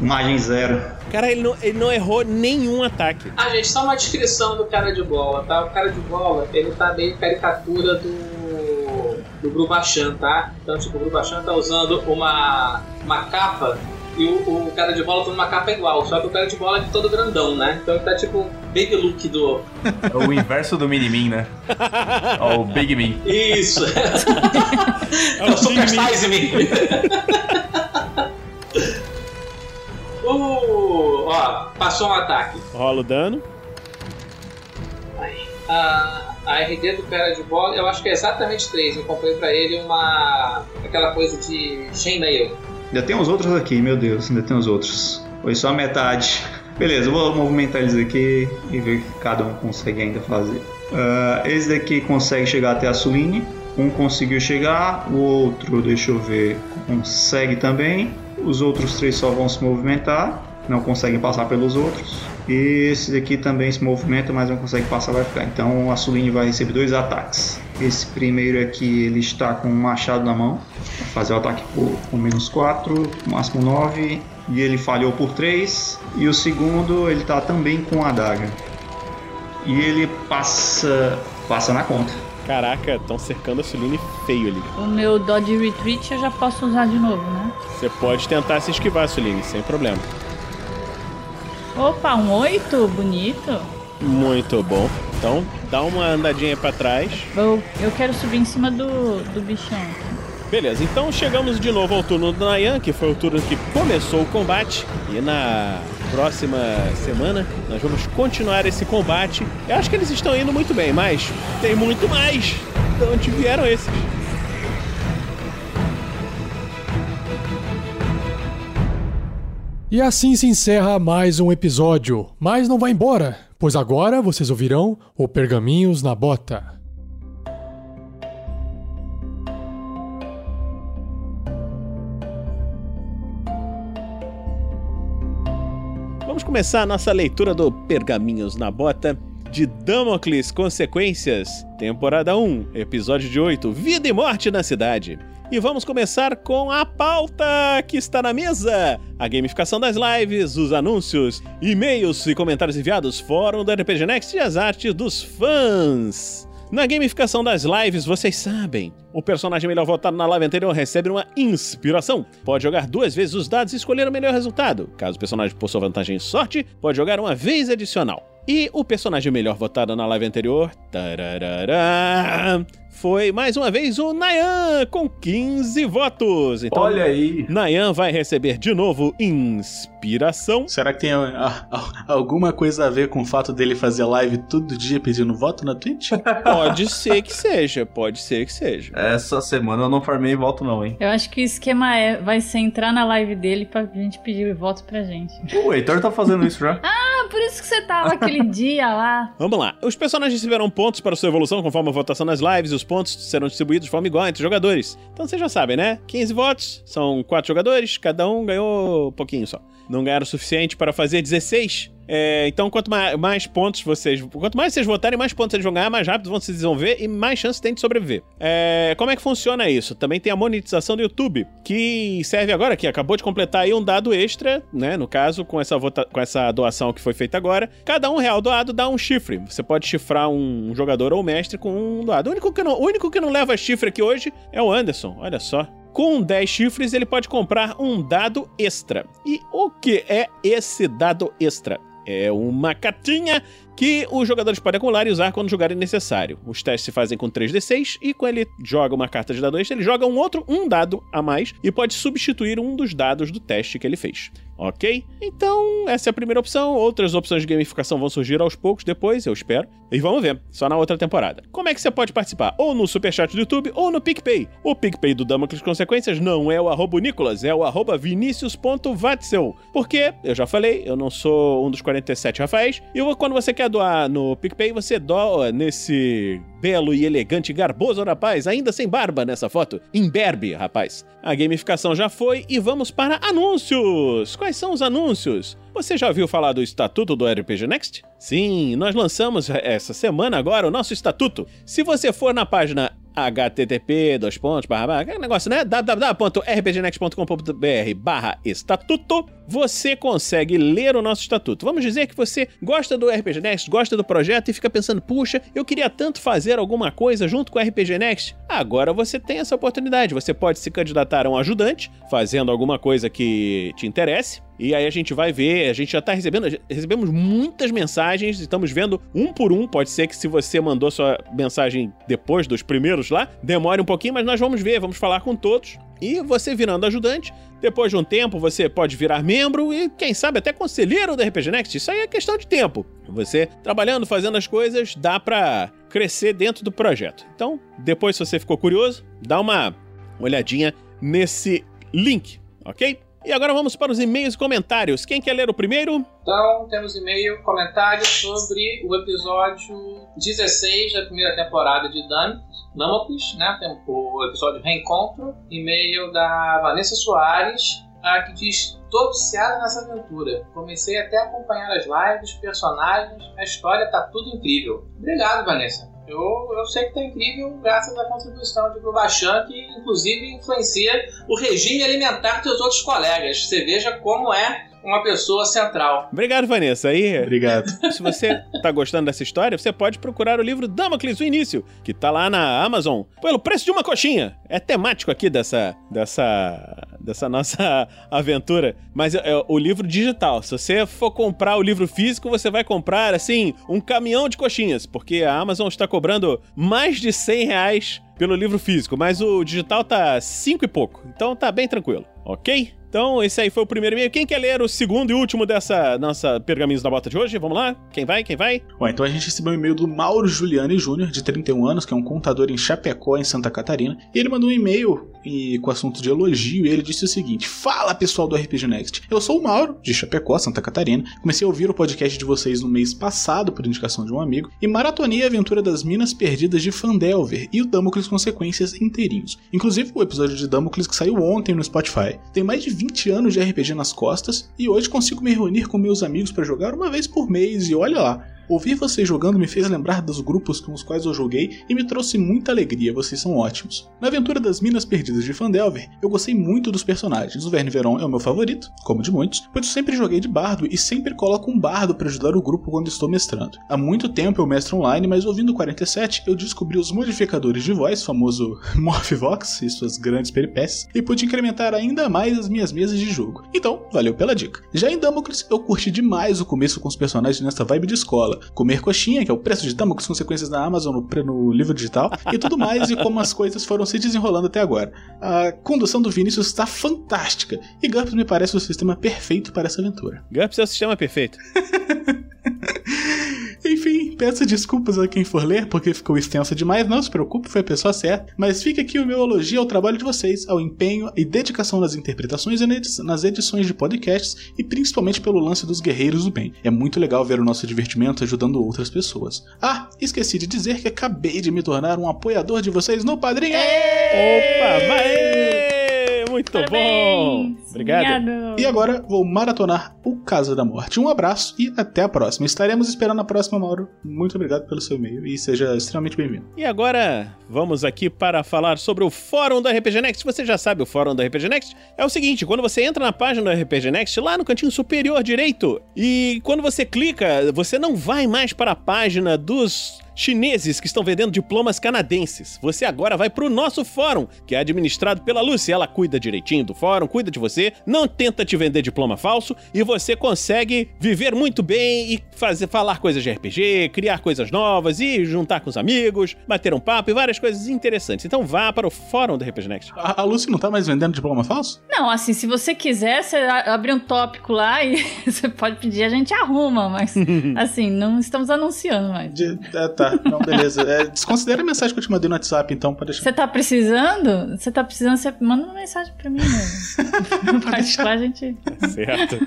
margem zero. Cara, ele não, ele não errou nenhum ataque. Ah, gente, só uma descrição do cara de bola, tá? O cara de bola, ele tá meio caricatura do. Do Grubachan, tá? Então, tipo, o Grubachan tá usando uma. uma capa e o, o cara de bola tá uma capa igual, só que o cara de bola é todo grandão, né? Então ele tá tipo big look do. é o inverso do Mini-Min, né? É o Big Min. Isso! (laughs) é o Super Size Me! (laughs) uh, ó, passou um ataque. Rola o dano. A, a RD do cara de bola, eu acho que é exatamente 3. Eu comprei pra ele uma. aquela coisa de chainmail. Ainda tem os outros aqui, meu Deus, ainda tem os outros. Foi só a metade. Beleza, vou movimentar eles aqui e ver o que cada um consegue ainda fazer. Ah, esse daqui consegue chegar até a Suline. Um conseguiu chegar, o outro, deixa eu ver, consegue também. Os outros três só vão se movimentar, não conseguem passar pelos outros. E esse daqui também se movimenta, mas não consegue passar, vai ficar. Então a Suline vai receber dois ataques. Esse primeiro aqui, ele está com um machado na mão. Vai fazer o ataque por, com menos 4, máximo 9. E ele falhou por 3. E o segundo, ele está também com a adaga. E ele passa, passa na conta. Caraca, estão cercando a Suline feio ali. O meu Dodge Retreat eu já posso usar de novo, né? Você pode tentar se esquivar, Suline, sem problema. Opa, um 8, bonito. Muito bom. Então, dá uma andadinha pra trás. Eu, eu quero subir em cima do, do bichão. Beleza, então chegamos de novo ao turno do Nayan, que foi o turno que começou o combate. E na próxima semana nós vamos continuar esse combate. Eu acho que eles estão indo muito bem, mas tem muito mais. De onde vieram esses? E assim se encerra mais um episódio. Mas não vai embora, pois agora vocês ouvirão o Pergaminhos na Bota. Vamos começar a nossa leitura do Pergaminhos na Bota de Damocles Consequências, temporada 1, episódio de 8, Vida e Morte na Cidade. E vamos começar com a pauta que está na mesa: a gamificação das lives, os anúncios, e-mails e comentários enviados, fórum do RPG Next e as artes dos fãs. Na gamificação das lives, vocês sabem, o personagem melhor votado na live anterior recebe uma inspiração. Pode jogar duas vezes os dados e escolher o melhor resultado. Caso o personagem possua vantagem em sorte, pode jogar uma vez adicional. E o personagem melhor votado na live anterior tararara, foi mais uma vez o Nayan com 15 votos. Então, Olha aí. Nayan vai receber de novo inspiração. Será que tem a- a- alguma coisa a ver com o fato dele fazer live todo dia pedindo voto na Twitch? (laughs) Pode ser que seja, pode ser que seja. Essa semana eu não farmei voto não, hein? Eu acho que o esquema é, vai ser entrar na live dele pra gente pedir voto pra gente. O Heitor tá fazendo isso já. (laughs) Ah, por isso que você tava aquele (laughs) dia lá. Vamos lá. Os personagens receberão pontos para sua evolução conforme a votação nas lives e os pontos serão distribuídos de forma igual entre os jogadores. Então vocês já sabem, né? 15 votos, são 4 jogadores, cada um ganhou um pouquinho só. Não ganharam o suficiente para fazer 16. É, então, quanto mais, mais pontos vocês. Quanto mais vocês votarem, mais pontos eles vão ganhar, mais rápido vão se desenvolver e mais chance tem de sobreviver. É, como é que funciona isso? Também tem a monetização do YouTube, que serve agora, que acabou de completar aí um dado extra, né? No caso, com essa, vota- com essa doação que foi feita agora. Cada um real doado dá um chifre. Você pode chifrar um jogador ou mestre com um doado. O único que não, o único que não leva chifre aqui hoje é o Anderson. Olha só. Com 10 chifres, ele pode comprar um dado extra. E o que é esse dado extra? É uma cartinha que os jogadores podem acumular e usar quando jogarem necessário. Os testes se fazem com 3d6 e quando ele joga uma carta de dado extra, ele joga um outro um dado a mais e pode substituir um dos dados do teste que ele fez. Ok? Então, essa é a primeira opção. Outras opções de gamificação vão surgir aos poucos depois, eu espero. E vamos ver, só na outra temporada. Como é que você pode participar? Ou no Superchat do YouTube ou no PicPay. O PicPay do Damocles Consequências não é o arroba Nicolas, é o arroba vinicius.vatzel. Porque, eu já falei, eu não sou um dos 47 Rafaéis. E quando você quer doar no PicPay, você doa nesse belo e elegante garboso rapaz, ainda sem barba nessa foto. Imberbe, rapaz. A gamificação já foi e vamos para anúncios. Quais são os anúncios? Você já ouviu falar do estatuto do RPG Next? Sim, nós lançamos essa semana agora o nosso estatuto. Se você for na página http dois pontos barra barra negócio né www.rpgnext.com.br barra estatuto você consegue ler o nosso estatuto vamos dizer que você gosta do RPG Next gosta do projeto e fica pensando puxa eu queria tanto fazer alguma coisa junto com o RPG Next agora você tem essa oportunidade você pode se candidatar a um ajudante fazendo alguma coisa que te interesse e aí a gente vai ver, a gente já tá recebendo, recebemos muitas mensagens, estamos vendo um por um. Pode ser que se você mandou sua mensagem depois dos primeiros lá, demore um pouquinho, mas nós vamos ver, vamos falar com todos. E você virando ajudante, depois de um tempo você pode virar membro e quem sabe até conselheiro do RPG Next. Isso aí é questão de tempo. Você trabalhando, fazendo as coisas, dá pra crescer dentro do projeto. Então, depois se você ficou curioso, dá uma olhadinha nesse link, ok? E agora vamos para os e-mails e comentários. Quem quer ler o primeiro? Então, temos e-mail, comentário sobre o episódio 16 da primeira temporada de Dan- né? Tem o episódio Reencontro, e-mail da Vanessa Soares, que diz: Tô viciada nessa aventura. Comecei até a acompanhar as lives, os personagens, a história tá tudo incrível. Obrigado, Vanessa. Eu, eu sei que tá incrível graças à contribuição de Grubachan, que inclusive influencia o regime alimentar dos outros colegas. Você veja como é uma pessoa central. Obrigado, Vanessa. Aí, Obrigado. se você tá gostando dessa história, você pode procurar o livro Damocles, o Início, que tá lá na Amazon, pelo preço de uma coxinha. É temático aqui dessa, dessa, dessa nossa (laughs) aventura. Mas é, é o livro digital. Se você for comprar o livro físico, você vai comprar, assim, um caminhão de coxinhas, porque a Amazon está cobrando mais de 100 reais pelo livro físico, mas o digital tá cinco e pouco. Então tá bem tranquilo, ok? Então, esse aí foi o primeiro e-mail. Quem quer ler o segundo e último dessa nossa Pergaminhos da Bota de hoje? Vamos lá? Quem vai? Quem vai? Bom, então a gente recebeu um e-mail do Mauro Giuliani Júnior, de 31 anos, que é um contador em Chapecó, em Santa Catarina. E ele mandou um e-mail e, com assunto de elogio e ele disse o seguinte: Fala pessoal do RPG Next, eu sou o Mauro, de Chapecó, Santa Catarina. Comecei a ouvir o podcast de vocês no mês passado, por indicação de um amigo, e maratonei a aventura das Minas Perdidas de Fandelver e o Damocles Consequências inteirinhos. Inclusive o episódio de Damocles que saiu ontem no Spotify. Tenho mais de 20 anos de RPG nas costas e hoje consigo me reunir com meus amigos para jogar uma vez por mês e olha lá. Ouvir vocês jogando me fez lembrar dos grupos com os quais eu joguei e me trouxe muita alegria, vocês são ótimos. Na aventura das Minas Perdidas de Fandelver, eu gostei muito dos personagens. O Verne Veron é o meu favorito, como de muitos, pois eu sempre joguei de bardo e sempre coloco um bardo para ajudar o grupo quando estou mestrando. Há muito tempo eu mestro online, mas ouvindo o 47 eu descobri os modificadores de voz, famoso (laughs) Morphvox e suas grandes peripécias, e pude incrementar ainda mais as minhas mesas de jogo. Então, valeu pela dica. Já em Damocles, eu curti demais o começo com os personagens nessa vibe de escola. Escola, comer coxinha, que é o preço de dama com as consequências da Amazon no, no livro digital, e tudo mais, e como as coisas foram se desenrolando até agora. A condução do Vinícius está fantástica, e GURPS me parece o sistema perfeito para essa aventura. GURPS é o sistema perfeito. (laughs) Enfim, peço desculpas a quem for ler, porque ficou extenso demais, não se preocupe, foi a pessoa certa. Mas fica aqui o meu elogio ao trabalho de vocês, ao empenho e dedicação nas interpretações e nas edições de podcasts, e principalmente pelo lance dos guerreiros do bem. É muito legal ver o nosso divertimento ajudando outras pessoas. Ah, esqueci de dizer que acabei de me tornar um apoiador de vocês no Padrinho! Opa, vai! Muito Parabéns. bom! Obrigado. Obrigado. E agora vou maratonar o Casa da Morte. Um abraço e até a próxima. Estaremos esperando a próxima, Mauro. Muito obrigado pelo seu e-mail e seja extremamente bem-vindo. E agora vamos aqui para falar sobre o fórum da RPG Next. Você já sabe o fórum da RPG Next? É o seguinte, quando você entra na página da RPG Next, lá no cantinho superior direito, e quando você clica, você não vai mais para a página dos chineses que estão vendendo diplomas canadenses. Você agora vai pro nosso fórum, que é administrado pela Lucy. Ela cuida direitinho do fórum, cuida de você, não tenta te vender diploma falso e você consegue viver muito bem e fazer falar coisas de RPG, criar coisas novas e juntar com os amigos, bater um papo e várias coisas interessantes. Então vá para o fórum da RPG Next. A, a Lucy não tá mais vendendo diploma falso? Não, assim, se você quiser, você abre um tópico lá e (laughs) você pode pedir, a gente arruma, mas (laughs) assim, não estamos anunciando mais. De- é, tá, não, beleza. É, desconsidera a mensagem que eu te mandei no WhatsApp, então, pra deixar. Você tá precisando? Você tá precisando, você manda uma mensagem pra mim mesmo. No particular, a gente. Certo.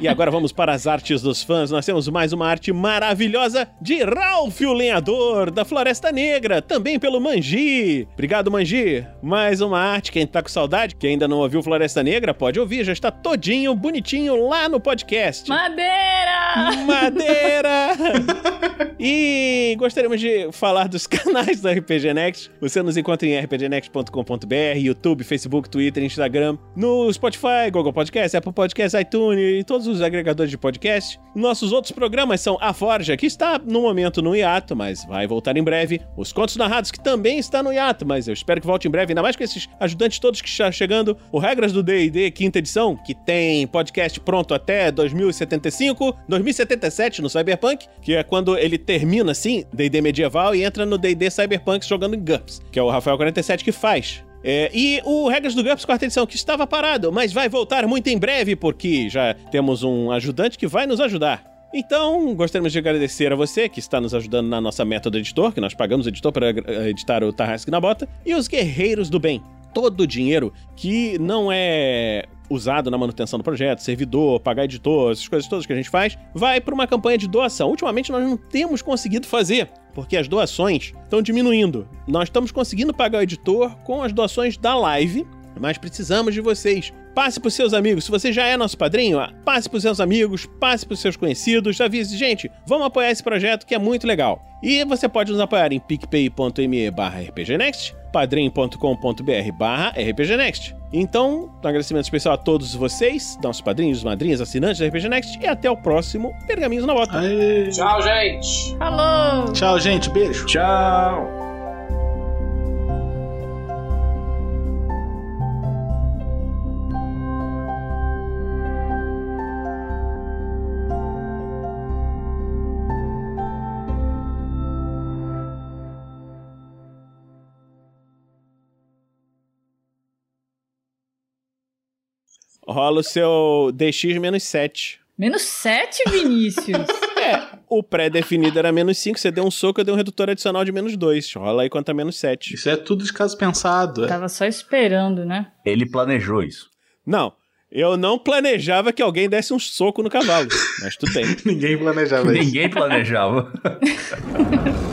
e agora vamos para as artes dos fãs. Nós temos mais uma arte maravilhosa de Ralph, o lenhador da Floresta Negra, também pelo Manji. Obrigado, Manji. Mais uma arte. Quem tá com saudade, quem ainda não ouviu Floresta Negra, pode ouvir. Já está todinho, bonitinho lá no podcast. Madeira! Madeira! (laughs) e gostaríamos de falar dos (laughs) canais da RPG Next. Você nos encontra em rpgnext.com.br, YouTube, Facebook, Twitter, Instagram, no Spotify, Google Podcast, Apple Podcast, iTunes e todos os agregadores de podcast. Nossos outros programas são A Forja, que está no momento no hiato, mas vai voltar em breve. Os Contos Narrados, que também está no hiato, mas eu espero que volte em breve, ainda mais com esses ajudantes todos que estão chegando. O Regras do D&D, quinta edição, que tem podcast pronto até 2075, 2077 no Cyberpunk, que é quando ele termina, assim, D&D medieval e entra no D&D Cyberpunk jogando em GURPS, que é o Rafael 47 que faz. É, e o Regras do GURPS quarta edição, que estava parado, mas vai voltar muito em breve, porque já temos um ajudante que vai nos ajudar. Então, gostaríamos de agradecer a você que está nos ajudando na nossa meta do editor, que nós pagamos o editor para eh, editar o Tarrasque na Bota, e os Guerreiros do Bem. Todo o dinheiro que não é usado na manutenção do projeto, servidor, pagar editor, essas coisas todas que a gente faz, vai para uma campanha de doação. Ultimamente nós não temos conseguido fazer, porque as doações estão diminuindo. Nós estamos conseguindo pagar o editor com as doações da live, mas precisamos de vocês. Passe para seus amigos. Se você já é nosso padrinho, ah, passe para seus amigos, passe para seus conhecidos, avise, gente, vamos apoiar esse projeto que é muito legal. E você pode nos apoiar em picpay.me barra rpgnext, padrim.com.br barra rpgnext. Então, um agradecimento especial a todos vocês, nossos padrinhos, madrinhas, assinantes da RPG Next, e até o próximo Pergaminhos na Bota. Aê. Tchau, gente. Falou! Tchau, gente. Beijo. Tchau! Rola o seu DX menos 7. Menos 7, Vinícius? (laughs) É, o pré-definido era menos 5, você deu um soco, eu dei um redutor adicional de menos 2. Rola aí contra menos 7. Isso é tudo de caso pensado. é. Tava só esperando, né? Ele planejou isso. Não, eu não planejava que alguém desse um soco no cavalo, mas tudo bem. (laughs) Ninguém planejava isso. Ninguém planejava. (laughs)